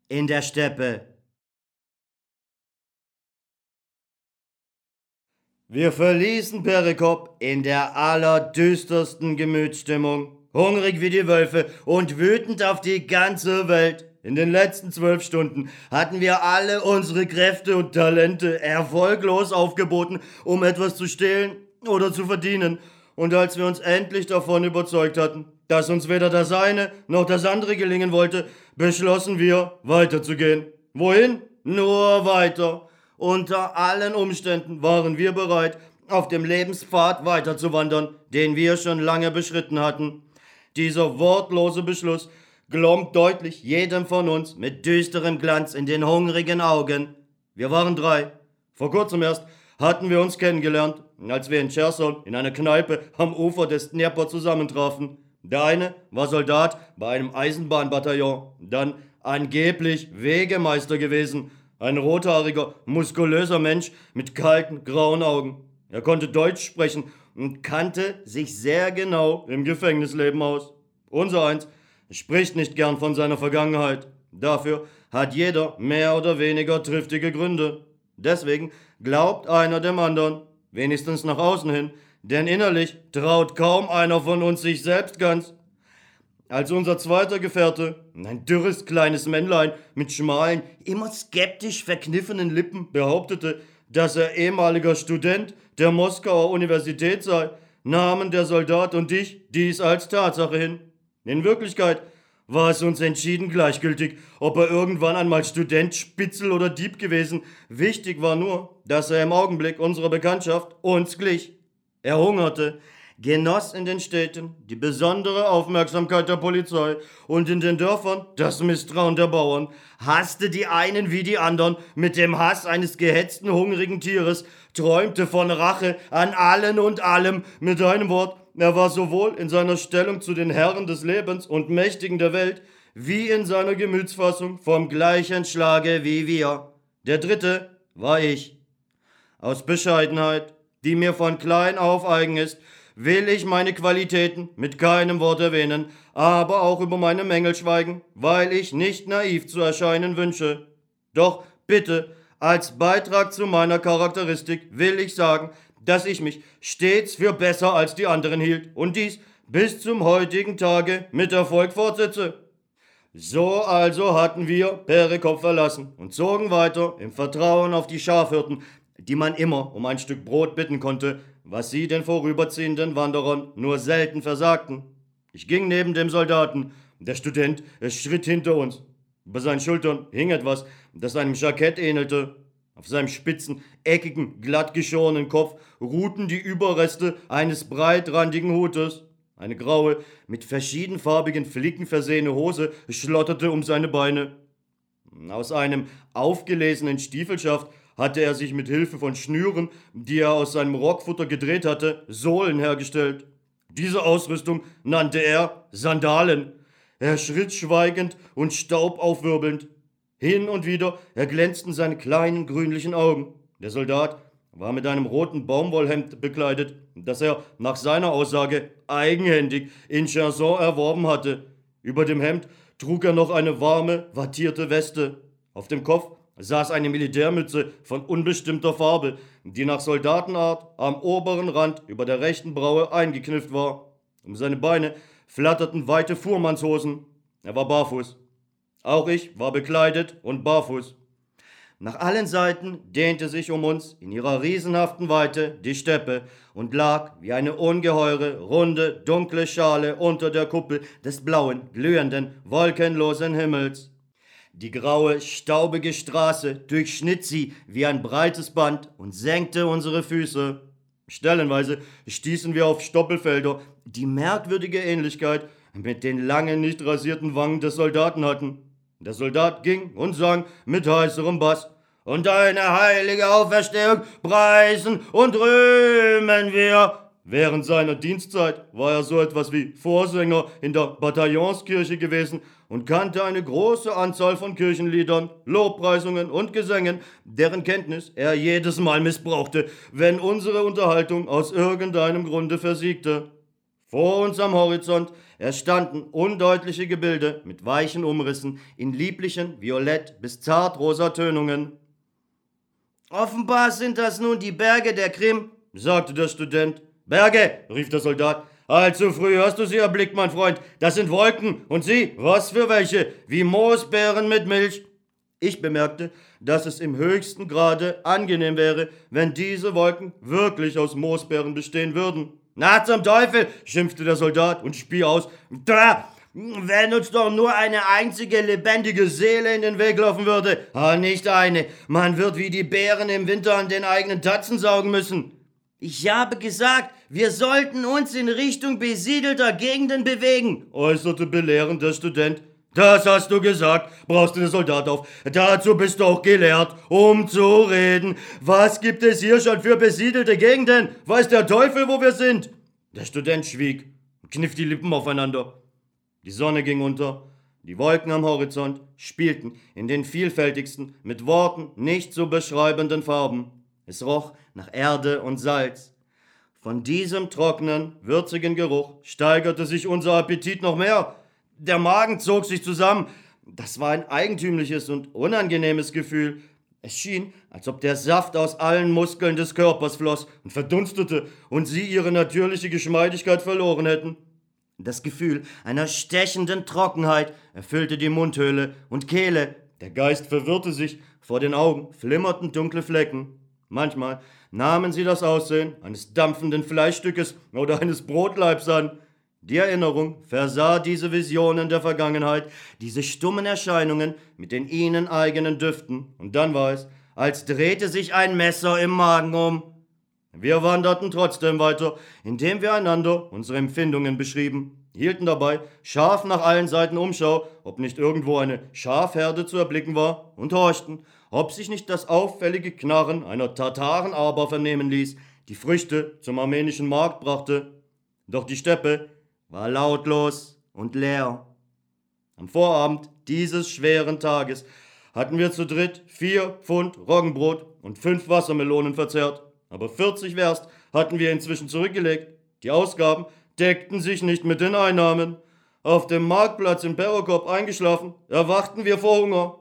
in der Steppe. Wir verließen Perikop in der allerdüstersten Gemütsstimmung, hungrig wie die Wölfe und wütend auf die ganze Welt. In den letzten zwölf Stunden hatten wir alle unsere Kräfte und Talente erfolglos aufgeboten, um etwas zu stehlen oder zu verdienen. Und als wir uns endlich davon überzeugt hatten, dass uns weder das eine noch das andere gelingen wollte, beschlossen wir, weiterzugehen. Wohin? Nur weiter. Unter allen Umständen waren wir bereit, auf dem Lebenspfad weiterzuwandern, den wir schon lange beschritten hatten. Dieser wortlose Beschluss glommt deutlich jedem von uns mit düsterem Glanz in den hungrigen Augen. Wir waren drei. Vor kurzem erst hatten wir uns kennengelernt, als wir in Cherson in einer Kneipe am Ufer des Dnieper zusammentrafen. Der eine war Soldat bei einem Eisenbahnbataillon, dann angeblich Wegemeister gewesen, ein rothaariger, muskulöser Mensch mit kalten, grauen Augen. Er konnte Deutsch sprechen und kannte sich sehr genau im Gefängnisleben aus. Unser eins spricht nicht gern von seiner Vergangenheit. Dafür hat jeder mehr oder weniger triftige Gründe. Deswegen glaubt einer dem anderen, wenigstens nach außen hin, denn innerlich traut kaum einer von uns sich selbst ganz. Als unser zweiter Gefährte, ein dürres kleines Männlein mit schmalen, immer skeptisch verkniffenen Lippen, behauptete, dass er ehemaliger Student der Moskauer Universität sei, nahmen der Soldat und ich dies als Tatsache hin. In Wirklichkeit war es uns entschieden gleichgültig, ob er irgendwann einmal Student, Spitzel oder Dieb gewesen. Wichtig war nur, dass er im Augenblick unserer Bekanntschaft uns glich. Er hungerte, genoss in den Städten die besondere Aufmerksamkeit der Polizei und in den Dörfern das Misstrauen der Bauern, hasste die einen wie die anderen mit dem Hass eines gehetzten, hungrigen Tieres, träumte von Rache an allen und allem, mit einem Wort, er war sowohl in seiner Stellung zu den Herren des Lebens und Mächtigen der Welt, wie in seiner Gemütsfassung vom gleichen Schlage wie wir. Der dritte war ich. Aus Bescheidenheit, die mir von klein auf eigen ist, will ich meine Qualitäten mit keinem Wort erwähnen, aber auch über meine Mängel schweigen, weil ich nicht naiv zu erscheinen wünsche. Doch bitte, als Beitrag zu meiner Charakteristik will ich sagen, dass ich mich stets für besser als die anderen hielt und dies bis zum heutigen Tage mit Erfolg fortsetze. So also hatten wir Perikop verlassen und zogen weiter im Vertrauen auf die Schafhirten, die man immer um ein Stück Brot bitten konnte, was sie den vorüberziehenden Wanderern nur selten versagten. Ich ging neben dem Soldaten, der Student schritt hinter uns. Über seinen Schultern hing etwas, das einem Jackett ähnelte. Auf seinem spitzen, eckigen, glatt geschorenen Kopf ruhten die Überreste eines breitrandigen Hutes. Eine graue, mit verschiedenfarbigen Flicken versehene Hose schlotterte um seine Beine. Aus einem aufgelesenen Stiefelschaft hatte er sich mit Hilfe von Schnüren, die er aus seinem Rockfutter gedreht hatte, Sohlen hergestellt. Diese Ausrüstung nannte er Sandalen. Er schritt schweigend und staubaufwirbelnd. Hin und wieder erglänzten seine kleinen grünlichen Augen. Der Soldat war mit einem roten Baumwollhemd bekleidet, das er nach seiner Aussage eigenhändig in Chanson erworben hatte. Über dem Hemd trug er noch eine warme, wattierte Weste. Auf dem Kopf saß eine Militärmütze von unbestimmter Farbe, die nach Soldatenart am oberen Rand über der rechten Braue eingeknifft war. Um seine Beine flatterten weite Fuhrmannshosen. Er war barfuß. Auch ich war bekleidet und barfuß. Nach allen Seiten dehnte sich um uns in ihrer riesenhaften Weite die Steppe und lag wie eine ungeheure, runde, dunkle Schale unter der Kuppel des blauen, glühenden, wolkenlosen Himmels. Die graue, staubige Straße durchschnitt sie wie ein breites Band und senkte unsere Füße. Stellenweise stießen wir auf Stoppelfelder, die merkwürdige Ähnlichkeit mit den langen, nicht rasierten Wangen des Soldaten hatten. Der Soldat ging und sang mit heißerem Bass. und deine heilige Auferstehung preisen und rühmen wir. Während seiner Dienstzeit war er so etwas wie Vorsänger in der Bataillonskirche gewesen und kannte eine große Anzahl von Kirchenliedern, Lobpreisungen und Gesängen, deren Kenntnis er jedes Mal missbrauchte, wenn unsere Unterhaltung aus irgendeinem Grunde versiegte. Vor uns am Horizont erstanden undeutliche Gebilde mit weichen Umrissen in lieblichen Violett bis zartrosa Tönungen. Offenbar sind das nun die Berge der Krim, sagte der Student. Berge, rief der Soldat. Allzu früh hast du sie erblickt, mein Freund. Das sind Wolken. Und sie, was für welche? Wie Moosbeeren mit Milch. Ich bemerkte, dass es im höchsten Grade angenehm wäre, wenn diese Wolken wirklich aus Moosbeeren bestehen würden. Na zum Teufel, schimpfte der Soldat und spie aus. Da, wenn uns doch nur eine einzige lebendige Seele in den Weg laufen würde. Ah, nicht eine. Man wird wie die Bären im Winter an den eigenen Tatzen saugen müssen. Ich habe gesagt, wir sollten uns in Richtung besiedelter Gegenden bewegen, äußerte belehrend der Student. Das hast du gesagt, brauchst du den Soldat auf. Dazu bist du auch gelehrt, um zu reden. Was gibt es hier schon für besiedelte Gegenden? Weiß der Teufel, wo wir sind? Der Student schwieg und kniff die Lippen aufeinander. Die Sonne ging unter, die Wolken am Horizont spielten in den vielfältigsten, mit Worten nicht zu beschreibenden Farben. Es roch nach Erde und Salz. Von diesem trockenen, würzigen Geruch steigerte sich unser Appetit noch mehr. Der Magen zog sich zusammen. Das war ein eigentümliches und unangenehmes Gefühl. Es schien, als ob der Saft aus allen Muskeln des Körpers floss und verdunstete und sie ihre natürliche Geschmeidigkeit verloren hätten. Das Gefühl einer stechenden Trockenheit erfüllte die Mundhöhle und Kehle. Der Geist verwirrte sich, vor den Augen flimmerten dunkle Flecken. Manchmal nahmen sie das Aussehen eines dampfenden Fleischstückes oder eines Brotleibs an. Die Erinnerung versah diese Visionen der Vergangenheit, diese stummen Erscheinungen mit den ihnen eigenen Düften, und dann war es, als drehte sich ein Messer im Magen um. Wir wanderten trotzdem weiter, indem wir einander unsere Empfindungen beschrieben, hielten dabei scharf nach allen Seiten Umschau, ob nicht irgendwo eine Schafherde zu erblicken war, und horchten, ob sich nicht das auffällige Knarren einer Tatarenarber vernehmen ließ, die Früchte zum armenischen Markt brachte. Doch die Steppe war lautlos und leer. Am Vorabend dieses schweren Tages hatten wir zu dritt vier Pfund Roggenbrot und fünf Wassermelonen verzehrt, aber 40 Werst hatten wir inzwischen zurückgelegt. Die Ausgaben deckten sich nicht mit den Einnahmen. Auf dem Marktplatz in Perokop eingeschlafen, erwachten wir vor Hunger.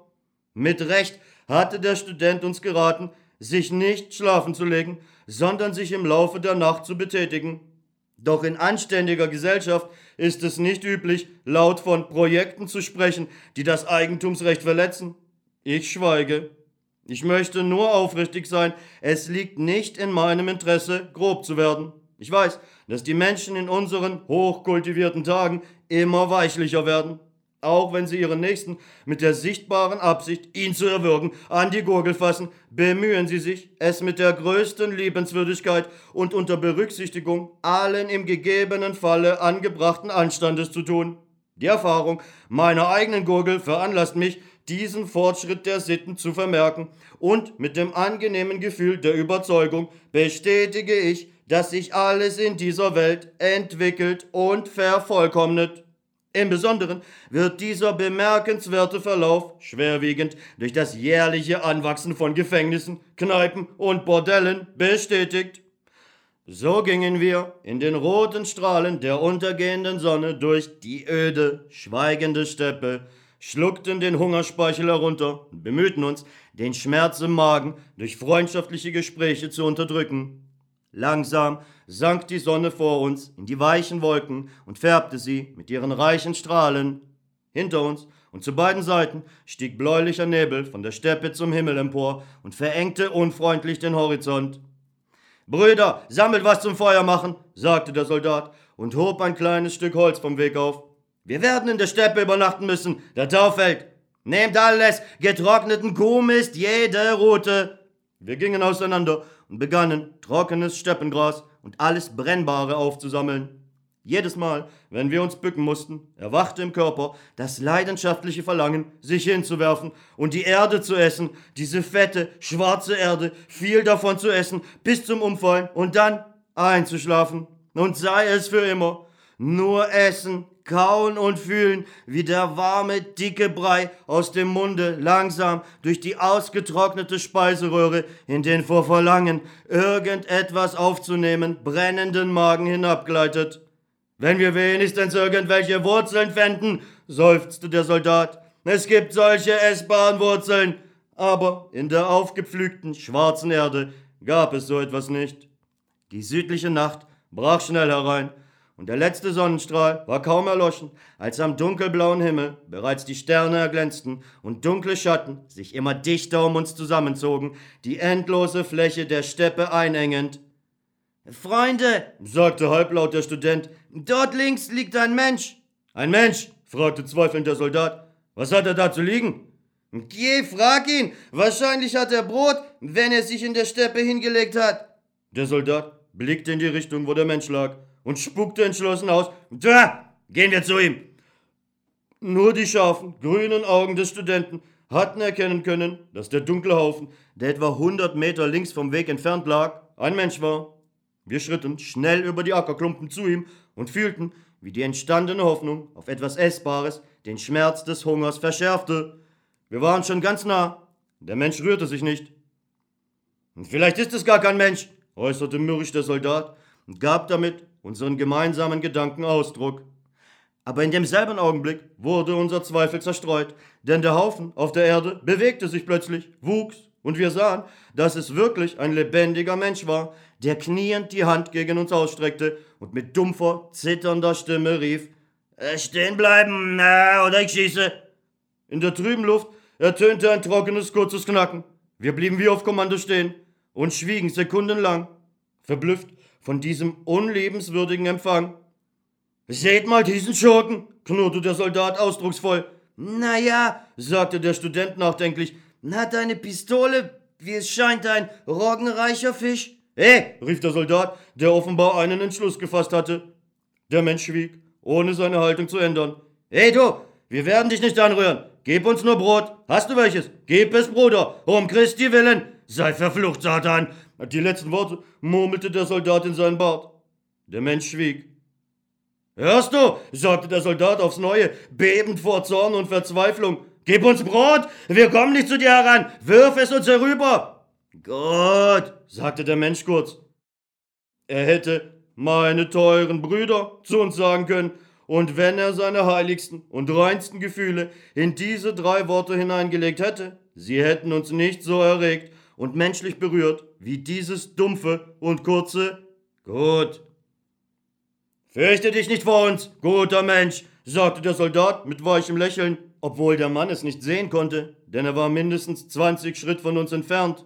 Mit Recht hatte der Student uns geraten, sich nicht schlafen zu legen, sondern sich im Laufe der Nacht zu betätigen. Doch in anständiger Gesellschaft ist es nicht üblich, laut von Projekten zu sprechen, die das Eigentumsrecht verletzen. Ich schweige. Ich möchte nur aufrichtig sein, es liegt nicht in meinem Interesse, grob zu werden. Ich weiß, dass die Menschen in unseren hochkultivierten Tagen immer weichlicher werden auch wenn sie ihren Nächsten mit der sichtbaren Absicht, ihn zu erwürgen, an die Gurgel fassen, bemühen sie sich, es mit der größten Liebenswürdigkeit und unter Berücksichtigung allen im gegebenen Falle angebrachten Anstandes zu tun. Die Erfahrung meiner eigenen Gurgel veranlasst mich, diesen Fortschritt der Sitten zu vermerken, und mit dem angenehmen Gefühl der Überzeugung bestätige ich, dass sich alles in dieser Welt entwickelt und vervollkommnet. Im Besonderen wird dieser bemerkenswerte Verlauf schwerwiegend durch das jährliche Anwachsen von Gefängnissen, Kneipen und Bordellen bestätigt. So gingen wir in den roten Strahlen der untergehenden Sonne durch die öde, schweigende Steppe, schluckten den Hungerspeichel herunter und bemühten uns, den Schmerz im Magen durch freundschaftliche Gespräche zu unterdrücken. Langsam sank die Sonne vor uns in die weichen Wolken und färbte sie mit ihren reichen Strahlen. Hinter uns und zu beiden Seiten stieg bläulicher Nebel von der Steppe zum Himmel empor und verengte unfreundlich den Horizont. Brüder, sammelt was zum Feuer machen, sagte der Soldat und hob ein kleines Stück Holz vom Weg auf. Wir werden in der Steppe übernachten müssen, der Tau fällt. Nehmt alles, getrockneten Kuhmist, jede Rute. Wir gingen auseinander und begannen, trockenes Steppengras und alles Brennbare aufzusammeln. Jedes Mal, wenn wir uns bücken mussten, erwachte im Körper das leidenschaftliche Verlangen, sich hinzuwerfen und die Erde zu essen, diese fette, schwarze Erde, viel davon zu essen, bis zum Umfallen und dann einzuschlafen. Und sei es für immer. Nur essen, kauen und fühlen, wie der warme, dicke Brei aus dem Munde langsam durch die ausgetrocknete Speiseröhre in den vor Verlangen, irgendetwas aufzunehmen, brennenden Magen hinabgleitet. Wenn wir wenigstens irgendwelche Wurzeln fänden, seufzte der Soldat. Es gibt solche essbaren Wurzeln. Aber in der aufgepflügten, schwarzen Erde gab es so etwas nicht. Die südliche Nacht brach schnell herein, und der letzte Sonnenstrahl war kaum erloschen, als am dunkelblauen Himmel bereits die Sterne erglänzten und dunkle Schatten sich immer dichter um uns zusammenzogen, die endlose Fläche der Steppe einengend. Freunde, sagte halblaut der Student, dort links liegt ein Mensch. Ein Mensch? fragte zweifelnd der Soldat. Was hat er da zu liegen? Geh, frag ihn. Wahrscheinlich hat er Brot, wenn er sich in der Steppe hingelegt hat. Der Soldat blickte in die Richtung, wo der Mensch lag, und spuckte entschlossen aus. Da, gehen wir zu ihm. Nur die scharfen, grünen Augen des Studenten hatten erkennen können, dass der dunkle Haufen, der etwa hundert Meter links vom Weg entfernt lag, ein Mensch war. Wir schritten schnell über die Ackerklumpen zu ihm und fühlten, wie die entstandene Hoffnung auf etwas Essbares den Schmerz des Hungers verschärfte. Wir waren schon ganz nah. Der Mensch rührte sich nicht. Vielleicht ist es gar kein Mensch, äußerte mürrisch der Soldat und gab damit unseren gemeinsamen Gedanken Ausdruck. Aber in demselben Augenblick wurde unser Zweifel zerstreut, denn der Haufen auf der Erde bewegte sich plötzlich, wuchs, und wir sahen, dass es wirklich ein lebendiger Mensch war, der kniend die Hand gegen uns ausstreckte und mit dumpfer, zitternder Stimme rief, äh, Stehen bleiben, oder ich schieße. In der trüben Luft ertönte ein trockenes, kurzes Knacken. Wir blieben wie auf Kommando stehen und schwiegen sekundenlang, verblüfft von diesem unlebenswürdigen Empfang. Seht mal diesen Schurken, knurrte der Soldat ausdrucksvoll. Na ja, sagte der Student nachdenklich, hat eine Pistole, wie es scheint, ein roggenreicher Fisch. Eh, rief der Soldat, der offenbar einen Entschluss gefasst hatte. Der Mensch schwieg, ohne seine Haltung zu ändern. Hey du, wir werden dich nicht anrühren. Gib uns nur Brot. Hast du welches? Gib es, Bruder, um Christi willen. Sei verflucht, Satan. Die letzten Worte murmelte der Soldat in seinen Bart. Der Mensch schwieg. Hörst du? sagte der Soldat aufs Neue, bebend vor Zorn und Verzweiflung. Gib uns Brot! Wir kommen nicht zu dir heran! Wirf es uns herüber! Gut, sagte der Mensch kurz. Er hätte meine teuren Brüder zu uns sagen können, und wenn er seine heiligsten und reinsten Gefühle in diese drei Worte hineingelegt hätte, sie hätten uns nicht so erregt und menschlich berührt wie dieses dumpfe und kurze Gut. Fürchte dich nicht vor uns, guter Mensch, sagte der Soldat mit weichem Lächeln, obwohl der Mann es nicht sehen konnte, denn er war mindestens 20 Schritt von uns entfernt.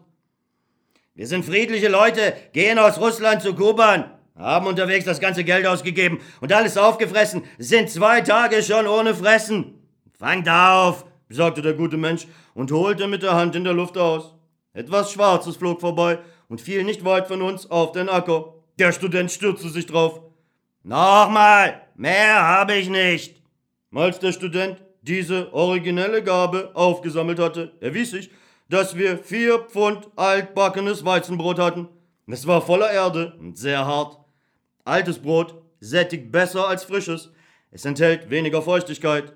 Wir sind friedliche Leute, gehen aus Russland zu Kuban, haben unterwegs das ganze Geld ausgegeben und alles aufgefressen, sind zwei Tage schon ohne Fressen. Fangt auf, sagte der gute Mensch und holte mit der Hand in der Luft aus. Etwas Schwarzes flog vorbei und fiel nicht weit von uns auf den Acker. Der Student stürzte sich drauf. Nochmal, mehr habe ich nicht. Als der Student diese originelle Gabe aufgesammelt hatte, erwies sich, dass wir vier Pfund altbackenes Weizenbrot hatten. Es war voller Erde und sehr hart. Altes Brot sättigt besser als frisches. Es enthält weniger Feuchtigkeit.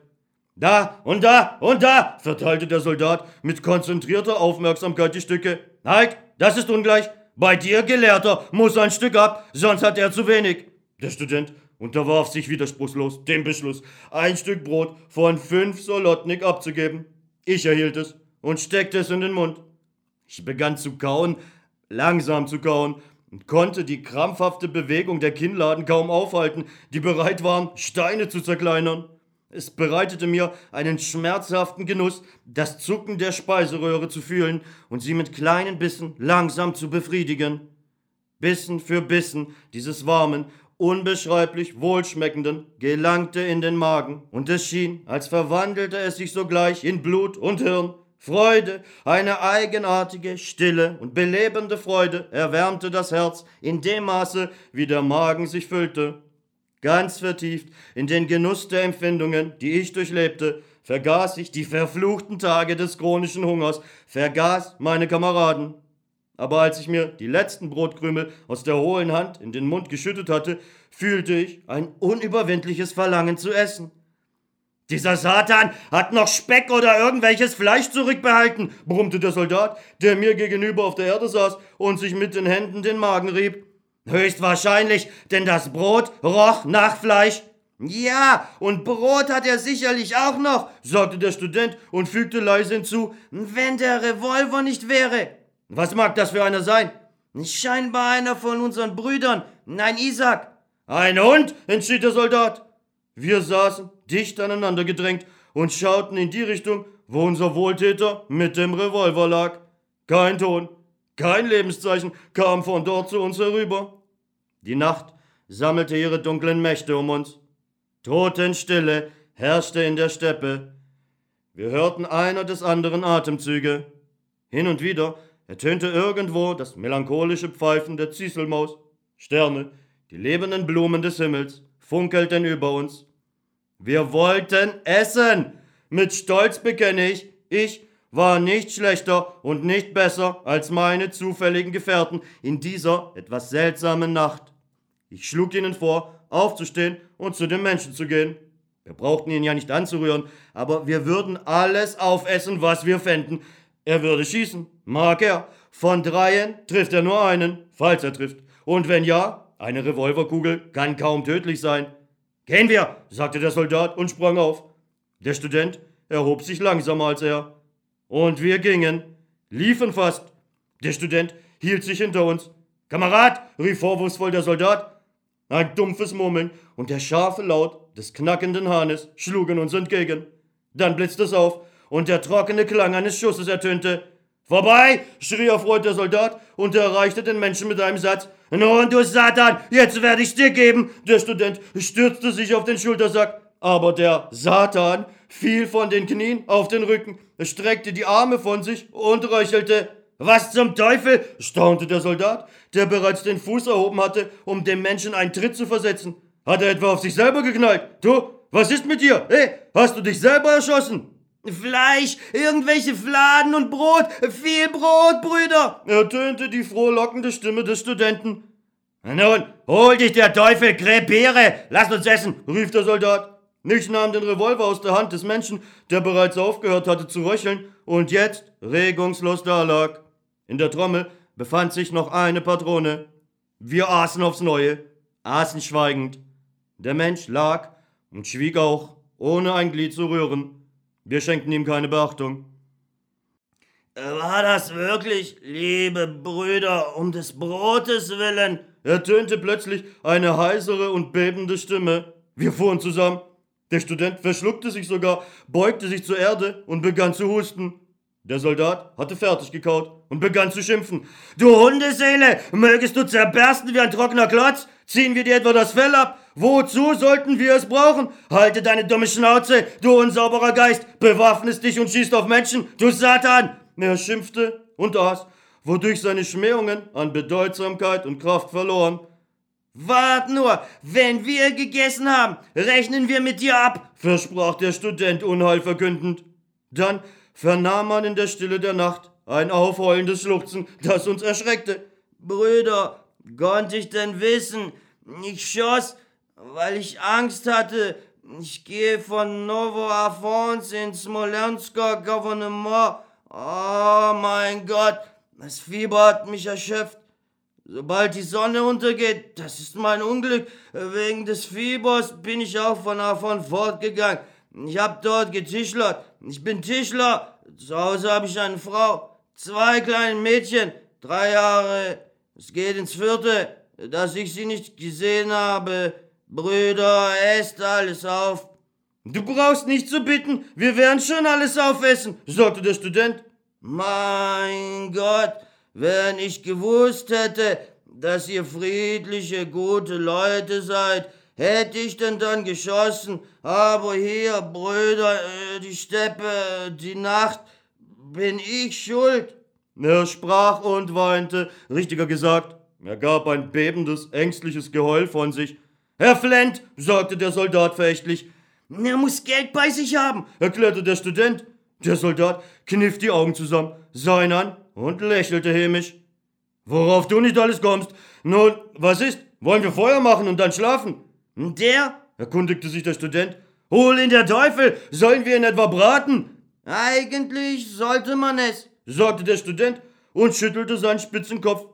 Da und da und da, verteilte der Soldat mit konzentrierter Aufmerksamkeit die Stücke. Halt, das ist ungleich. Bei dir, Gelehrter, muss ein Stück ab, sonst hat er zu wenig. Der Student unterwarf sich widerspruchslos dem Beschluss, ein Stück Brot von fünf Solotnik abzugeben. Ich erhielt es und steckte es in den Mund. Ich begann zu kauen, langsam zu kauen, und konnte die krampfhafte Bewegung der Kinnladen kaum aufhalten, die bereit waren, Steine zu zerkleinern. Es bereitete mir einen schmerzhaften Genuss, das Zucken der Speiseröhre zu fühlen und sie mit kleinen Bissen langsam zu befriedigen. Bissen für Bissen dieses warmen, unbeschreiblich wohlschmeckenden gelangte in den Magen, und es schien, als verwandelte es sich sogleich in Blut und Hirn. Freude, eine eigenartige, stille und belebende Freude erwärmte das Herz in dem Maße, wie der Magen sich füllte. Ganz vertieft in den Genuss der Empfindungen, die ich durchlebte, vergaß ich die verfluchten Tage des chronischen Hungers, vergaß meine Kameraden. Aber als ich mir die letzten Brotkrümel aus der hohlen Hand in den Mund geschüttet hatte, fühlte ich ein unüberwindliches Verlangen zu essen. Dieser Satan hat noch Speck oder irgendwelches Fleisch zurückbehalten, brummte der Soldat, der mir gegenüber auf der Erde saß und sich mit den Händen den Magen rieb. Höchstwahrscheinlich, denn das Brot roch nach Fleisch. Ja, und Brot hat er sicherlich auch noch, sagte der Student und fügte leise hinzu, wenn der Revolver nicht wäre. Was mag das für einer sein? Scheinbar einer von unseren Brüdern. Nein, Isaac. Ein Hund, entschied der Soldat. Wir saßen dicht aneinander gedrängt und schauten in die Richtung, wo unser Wohltäter mit dem Revolver lag. Kein Ton, kein Lebenszeichen kam von dort zu uns herüber. Die Nacht sammelte ihre dunklen Mächte um uns. Totenstille herrschte in der Steppe. Wir hörten einer des anderen Atemzüge. Hin und wieder ertönte irgendwo das melancholische Pfeifen der Zieselmaus. Sterne, die lebenden Blumen des Himmels, funkelten über uns. Wir wollten essen. Mit Stolz bekenne ich, ich war nicht schlechter und nicht besser als meine zufälligen Gefährten in dieser etwas seltsamen Nacht. Ich schlug ihnen vor, aufzustehen und zu den Menschen zu gehen. Wir brauchten ihn ja nicht anzurühren, aber wir würden alles aufessen, was wir fänden. Er würde schießen, mag er. Von dreien trifft er nur einen, falls er trifft. Und wenn ja, eine Revolverkugel kann kaum tödlich sein. Gehen wir, sagte der Soldat und sprang auf. Der Student erhob sich langsamer als er. Und wir gingen, liefen fast. Der Student hielt sich hinter uns. Kamerad, rief vorwurfsvoll der Soldat. Ein dumpfes Murmeln und der scharfe Laut des knackenden Hahnes schlugen uns entgegen. Dann blitzte es auf und der trockene Klang eines Schusses ertönte. Vorbei! schrie erfreut der Soldat und erreichte den Menschen mit einem Satz. Nun, du Satan, jetzt werde ich's dir geben! Der Student stürzte sich auf den Schultersack, aber der Satan fiel von den Knien auf den Rücken, streckte die Arme von sich und röchelte. Was zum Teufel? staunte der Soldat, der bereits den Fuß erhoben hatte, um dem Menschen einen Tritt zu versetzen. Hat er etwa auf sich selber geknallt? Du, was ist mit dir? Hey, hast du dich selber erschossen? Fleisch, irgendwelche Fladen und Brot, viel Brot, Brüder, ertönte die frohlockende Stimme des Studenten. Nun, hol dich der Teufel, krepiere, lass uns essen, rief der Soldat. Ich nahm den Revolver aus der Hand des Menschen, der bereits aufgehört hatte zu röcheln und jetzt regungslos dalag. In der Trommel befand sich noch eine Patrone. Wir aßen aufs Neue, aßen schweigend. Der Mensch lag und schwieg auch, ohne ein Glied zu rühren. Wir schenkten ihm keine Beachtung. War das wirklich, liebe Brüder, um des Brotes willen? ertönte plötzlich eine heisere und bebende Stimme. Wir fuhren zusammen. Der Student verschluckte sich sogar, beugte sich zur Erde und begann zu husten. Der Soldat hatte fertig gekaut und begann zu schimpfen. Du Hundeseele, mögest du zerbersten wie ein trockener Klotz? Ziehen wir dir etwa das Fell ab? Wozu sollten wir es brauchen? Halte deine dumme Schnauze, du unsauberer Geist, bewaffnest dich und schießt auf Menschen, du Satan! Er schimpfte und aß, wodurch seine Schmähungen an Bedeutsamkeit und Kraft verloren. Wart nur, wenn wir gegessen haben, rechnen wir mit dir ab, versprach der Student unheilverkündend. Dann vernahm man in der Stille der Nacht ein aufheulendes Schluchzen, das uns erschreckte. Brüder, konnte ich denn wissen? Ich schoss, weil ich Angst hatte. Ich gehe von Novo Afons ins Smolensker Gouvernement. Oh mein Gott, das Fieber hat mich erschöpft. Sobald die Sonne untergeht, das ist mein Unglück. Wegen des Fiebers bin ich auch von Afon fortgegangen. Ich hab dort getischlert. Ich bin Tischler. Zu Hause habe ich eine Frau, zwei kleine Mädchen, drei Jahre. Es geht ins vierte, dass ich sie nicht gesehen habe. Brüder, esst alles auf. Du brauchst nicht zu bitten, wir werden schon alles aufessen, sagte der Student. Mein Gott, wenn ich gewusst hätte, dass ihr friedliche, gute Leute seid, hätte ich denn dann geschossen. Aber hier, Brüder, äh, die Steppe, die Nacht, bin ich schuld. Er sprach und weinte, richtiger gesagt, er gab ein bebendes, ängstliches Geheul von sich. Herr Flint, sagte der Soldat verächtlich. Er muss Geld bei sich haben, erklärte der Student. Der Soldat kniff die Augen zusammen, sah ihn an und lächelte hämisch. Worauf du nicht alles kommst. Nun, was ist? Wollen wir Feuer machen und dann schlafen? Der? erkundigte sich der Student. Hol ihn der Teufel! Sollen wir ihn etwa braten? Eigentlich sollte man es, sagte der Student und schüttelte seinen spitzen Kopf.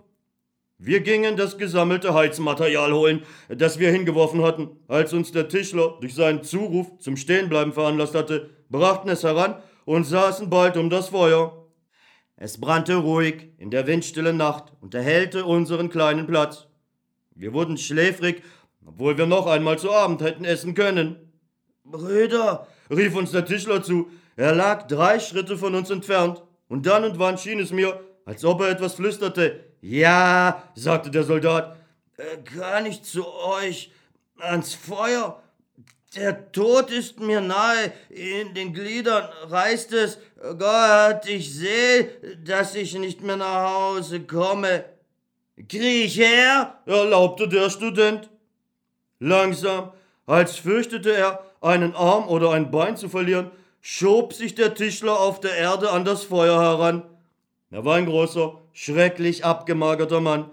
Wir gingen das gesammelte Heizmaterial holen, das wir hingeworfen hatten. Als uns der Tischler durch seinen Zuruf zum Stehenbleiben veranlasst hatte, brachten es heran und saßen bald um das Feuer. Es brannte ruhig in der windstillen Nacht und erhellte unseren kleinen Platz. Wir wurden schläfrig, obwohl wir noch einmal zu Abend hätten essen können. Brüder, rief uns der Tischler zu, er lag drei Schritte von uns entfernt, und dann und wann schien es mir, als ob er etwas flüsterte. Ja, sagte der Soldat, äh, kann ich zu euch ans Feuer? Der Tod ist mir nahe, in den Gliedern reißt es. Gott, ich sehe, dass ich nicht mehr nach Hause komme. Kriech her, erlaubte der Student. Langsam, als fürchtete er, einen Arm oder ein Bein zu verlieren, schob sich der Tischler auf der Erde an das Feuer heran. Er war ein großer, schrecklich abgemagerter Mann,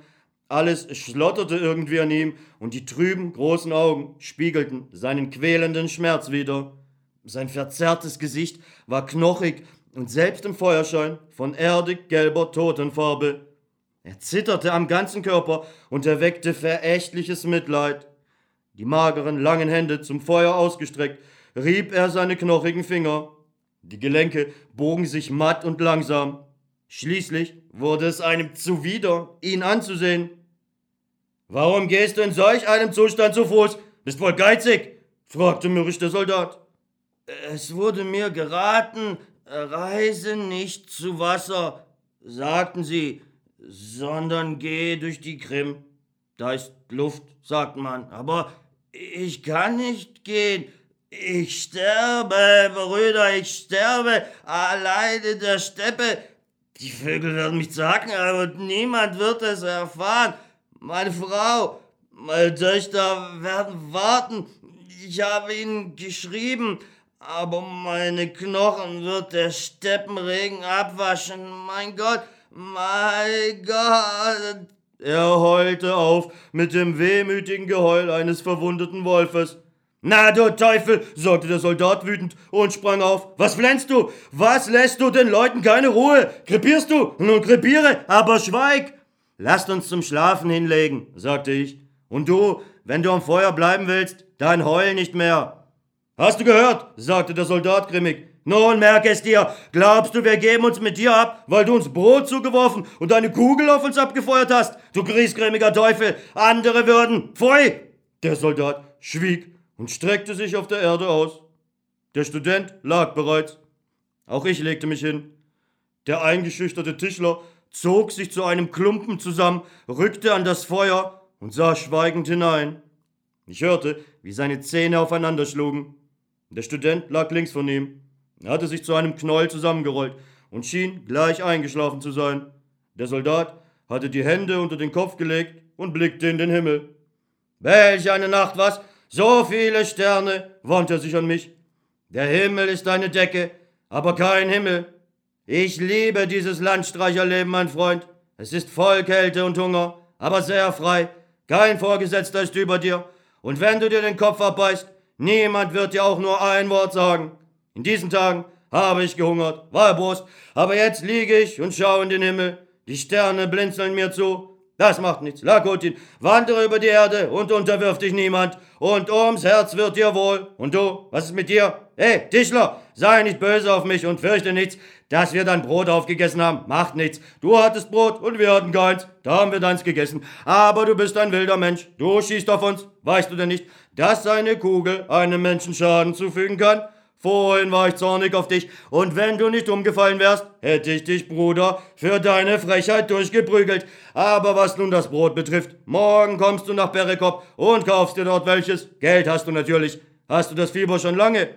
alles schlotterte irgendwie an ihm, und die trüben, großen Augen spiegelten seinen quälenden Schmerz wider. Sein verzerrtes Gesicht war knochig und selbst im Feuerschein von erdig gelber Totenfarbe. Er zitterte am ganzen Körper und erweckte verächtliches Mitleid. Die mageren, langen Hände zum Feuer ausgestreckt, rieb er seine knochigen Finger. Die Gelenke bogen sich matt und langsam. Schließlich wurde es einem zuwider, ihn anzusehen. Warum gehst du in solch einem Zustand zu Fuß? Bist wohl geizig? fragte mürrisch der Soldat. Es wurde mir geraten, reise nicht zu Wasser, sagten sie, sondern gehe durch die Krim. Da ist Luft, sagt man, aber ich kann nicht gehen. Ich sterbe, Brüder, ich sterbe allein in der Steppe. Die Vögel werden mich sagen, aber niemand wird es erfahren. Meine Frau, meine Töchter werden warten. Ich habe ihnen geschrieben, aber meine Knochen wird der Steppenregen abwaschen. Mein Gott, mein Gott. Er heulte auf mit dem wehmütigen Geheul eines verwundeten Wolfes. Na, du Teufel, sagte der Soldat wütend und sprang auf. Was flänzt du? Was lässt du den Leuten keine Ruhe? Krepierst du? Nun krepiere, aber schweig! Lasst uns zum Schlafen hinlegen, sagte ich. Und du, wenn du am Feuer bleiben willst, dann heul nicht mehr. Hast du gehört? sagte der Soldat grimmig. Nun merk es dir, glaubst du, wir geben uns mit dir ab, weil du uns Brot zugeworfen und eine Kugel auf uns abgefeuert hast? Du griesgrämiger Teufel, andere würden. Pfui! Der Soldat schwieg und streckte sich auf der Erde aus. Der Student lag bereits. Auch ich legte mich hin. Der eingeschüchterte Tischler zog sich zu einem Klumpen zusammen, rückte an das Feuer und sah schweigend hinein. Ich hörte, wie seine Zähne aufeinander schlugen. Der Student lag links von ihm. Er hatte sich zu einem Knäuel zusammengerollt und schien gleich eingeschlafen zu sein. Der Soldat hatte die Hände unter den Kopf gelegt und blickte in den Himmel. Welch eine Nacht, was? So viele Sterne, wandte er sich an mich. Der Himmel ist eine Decke, aber kein Himmel. Ich liebe dieses Landstreicherleben, mein Freund. Es ist voll Kälte und Hunger, aber sehr frei. Kein Vorgesetzter ist über dir. Und wenn du dir den Kopf abbeißt, niemand wird dir auch nur ein Wort sagen. In diesen Tagen habe ich gehungert, war erbost, aber jetzt liege ich und schaue in den Himmel. Die Sterne blinzeln mir zu. Das macht nichts. Lakotin, wandere über die Erde und unterwirf dich niemand. Und ums Herz wird dir wohl. Und du, was ist mit dir? Hey, Tischler, sei nicht böse auf mich und fürchte nichts dass wir dein Brot aufgegessen haben. Macht nichts. Du hattest Brot und wir hatten keins. Da haben wir deins gegessen. Aber du bist ein wilder Mensch. Du schießt auf uns. Weißt du denn nicht, dass eine Kugel einem Menschen Schaden zufügen kann? Vorhin war ich zornig auf dich, und wenn du nicht umgefallen wärst, hätte ich dich, Bruder, für deine Frechheit durchgeprügelt. Aber was nun das Brot betrifft, morgen kommst du nach Perekop und kaufst dir dort welches. Geld hast du natürlich. Hast du das Fieber schon lange?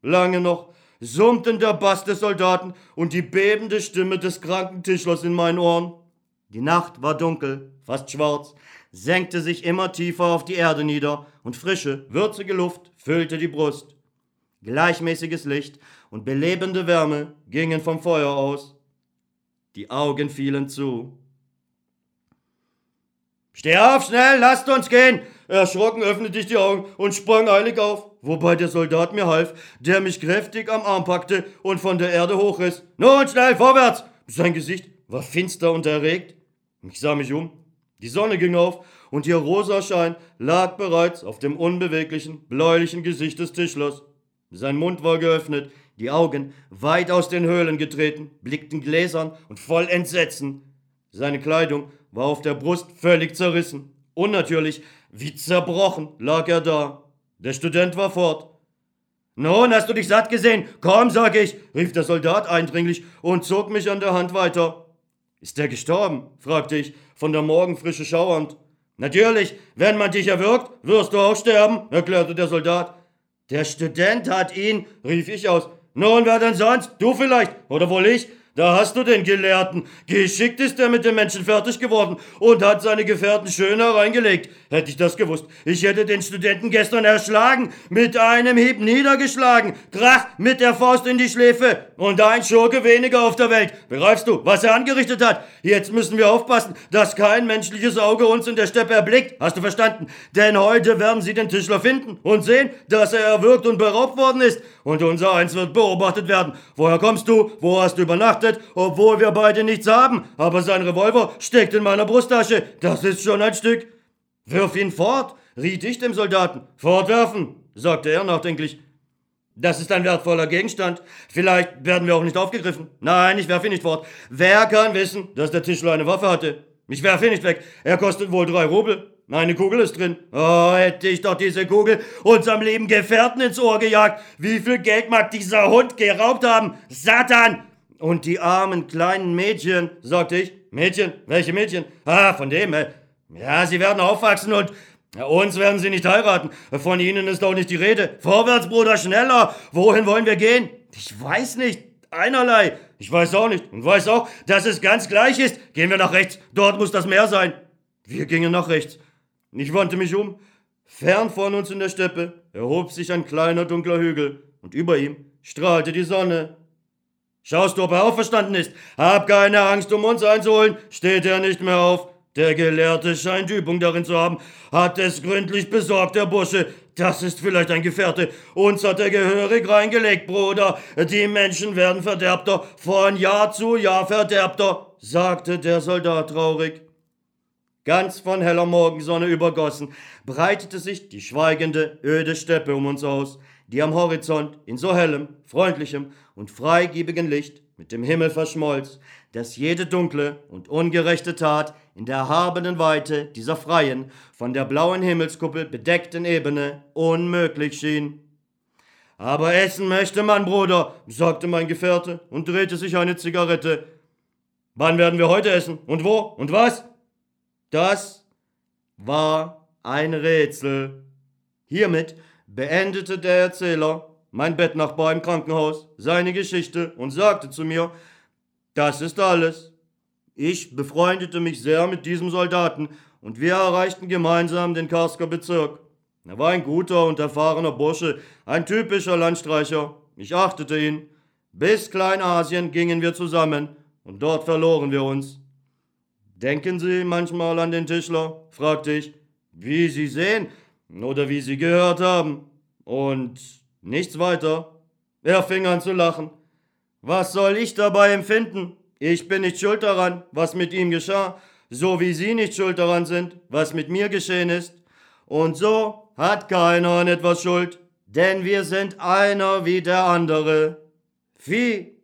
Lange noch summten der Bass des Soldaten und die bebende Stimme des kranken Tischlers in meinen Ohren. Die Nacht war dunkel, fast schwarz. senkte sich immer tiefer auf die Erde nieder und frische, würzige Luft füllte die Brust. Gleichmäßiges Licht und belebende Wärme gingen vom Feuer aus. Die Augen fielen zu. Steh auf, schnell, lasst uns gehen! Erschrocken öffnete ich die Augen und sprang eilig auf, wobei der Soldat mir half, der mich kräftig am Arm packte und von der Erde hochriss. Nun schnell, vorwärts! Sein Gesicht war finster und erregt. Ich sah mich um. Die Sonne ging auf und ihr rosa Schein lag bereits auf dem unbeweglichen, bläulichen Gesicht des Tischlers. Sein Mund war geöffnet, die Augen, weit aus den Höhlen getreten, blickten gläsern und voll Entsetzen. Seine Kleidung war auf der Brust völlig zerrissen. Unnatürlich, wie zerbrochen, lag er da. Der Student war fort. Nun, hast du dich satt gesehen? Komm, sag ich, rief der Soldat eindringlich und zog mich an der Hand weiter. Ist er gestorben? fragte ich, von der Morgenfrische schauernd. Natürlich, wenn man dich erwürgt, wirst du auch sterben, erklärte der Soldat. Der Student hat ihn, rief ich aus. Nun, wer denn sonst? Du vielleicht? Oder wohl ich? Da hast du den Gelehrten. Geschickt ist er mit dem Menschen fertig geworden und hat seine Gefährten schön hereingelegt. Hätte ich das gewusst, ich hätte den Studenten gestern erschlagen, mit einem Hieb niedergeschlagen, krach mit der Faust in die Schläfe und ein Schurke weniger auf der Welt. Begreifst du, was er angerichtet hat? Jetzt müssen wir aufpassen, dass kein menschliches Auge uns in der Steppe erblickt. Hast du verstanden? Denn heute werden sie den Tischler finden und sehen, dass er erwürgt und beraubt worden ist. Und unser Eins wird beobachtet werden. Woher kommst du? Wo hast du übernachtet? Obwohl wir beide nichts haben. Aber sein Revolver steckt in meiner Brusttasche. Das ist schon ein Stück. Wirf ihn fort, riet ich dem Soldaten. Fortwerfen, sagte er nachdenklich. Das ist ein wertvoller Gegenstand. Vielleicht werden wir auch nicht aufgegriffen. Nein, ich werfe ihn nicht fort. Wer kann wissen, dass der Tischler eine Waffe hatte? Ich werfe ihn nicht weg. Er kostet wohl drei Rubel. Eine Kugel ist drin. Oh, hätte ich doch diese Kugel unserem lieben Gefährten ins Ohr gejagt. Wie viel Geld mag dieser Hund geraubt haben? Satan! Und die armen kleinen Mädchen, sagte ich. Mädchen? Welche Mädchen? Ah, von dem, äh, ja, sie werden aufwachsen und uns werden sie nicht heiraten. Von ihnen ist auch nicht die Rede. Vorwärts, Bruder, schneller. Wohin wollen wir gehen? Ich weiß nicht. Einerlei. Ich weiß auch nicht. Und weiß auch, dass es ganz gleich ist. Gehen wir nach rechts. Dort muss das Meer sein. Wir gingen nach rechts. Ich wandte mich um. Fern von uns in der Steppe erhob sich ein kleiner dunkler Hügel. Und über ihm strahlte die Sonne. Schaust du, ob er auferstanden ist? Hab keine Angst, um uns einzuholen. Steht er nicht mehr auf. Der Gelehrte scheint Übung darin zu haben, hat es gründlich besorgt, der Bursche. Das ist vielleicht ein Gefährte. Uns hat er gehörig reingelegt, Bruder. Die Menschen werden verderbter, von Jahr zu Jahr verderbter, sagte der Soldat traurig. Ganz von heller Morgensonne übergossen, breitete sich die schweigende, öde Steppe um uns aus, die am Horizont in so hellem, freundlichem und freigebigen Licht mit dem Himmel verschmolz, dass jede dunkle und ungerechte Tat in der erhabenen Weite dieser freien, von der blauen Himmelskuppel bedeckten Ebene unmöglich schien. Aber essen möchte man, Bruder, sagte mein Gefährte und drehte sich eine Zigarette. Wann werden wir heute essen? Und wo? Und was? Das war ein Rätsel. Hiermit beendete der Erzähler, mein Bettnachbar im Krankenhaus, seine Geschichte und sagte zu mir, das ist alles. Ich befreundete mich sehr mit diesem Soldaten und wir erreichten gemeinsam den Karsker Bezirk. Er war ein guter und erfahrener Bursche, ein typischer Landstreicher. Ich achtete ihn. Bis Kleinasien gingen wir zusammen und dort verloren wir uns. Denken Sie manchmal an den Tischler? fragte ich. Wie Sie sehen oder wie Sie gehört haben. Und nichts weiter. Er fing an zu lachen. Was soll ich dabei empfinden? Ich bin nicht schuld daran, was mit ihm geschah, so wie Sie nicht schuld daran sind, was mit mir geschehen ist. Und so hat keiner an etwas Schuld, denn wir sind einer wie der andere. Vieh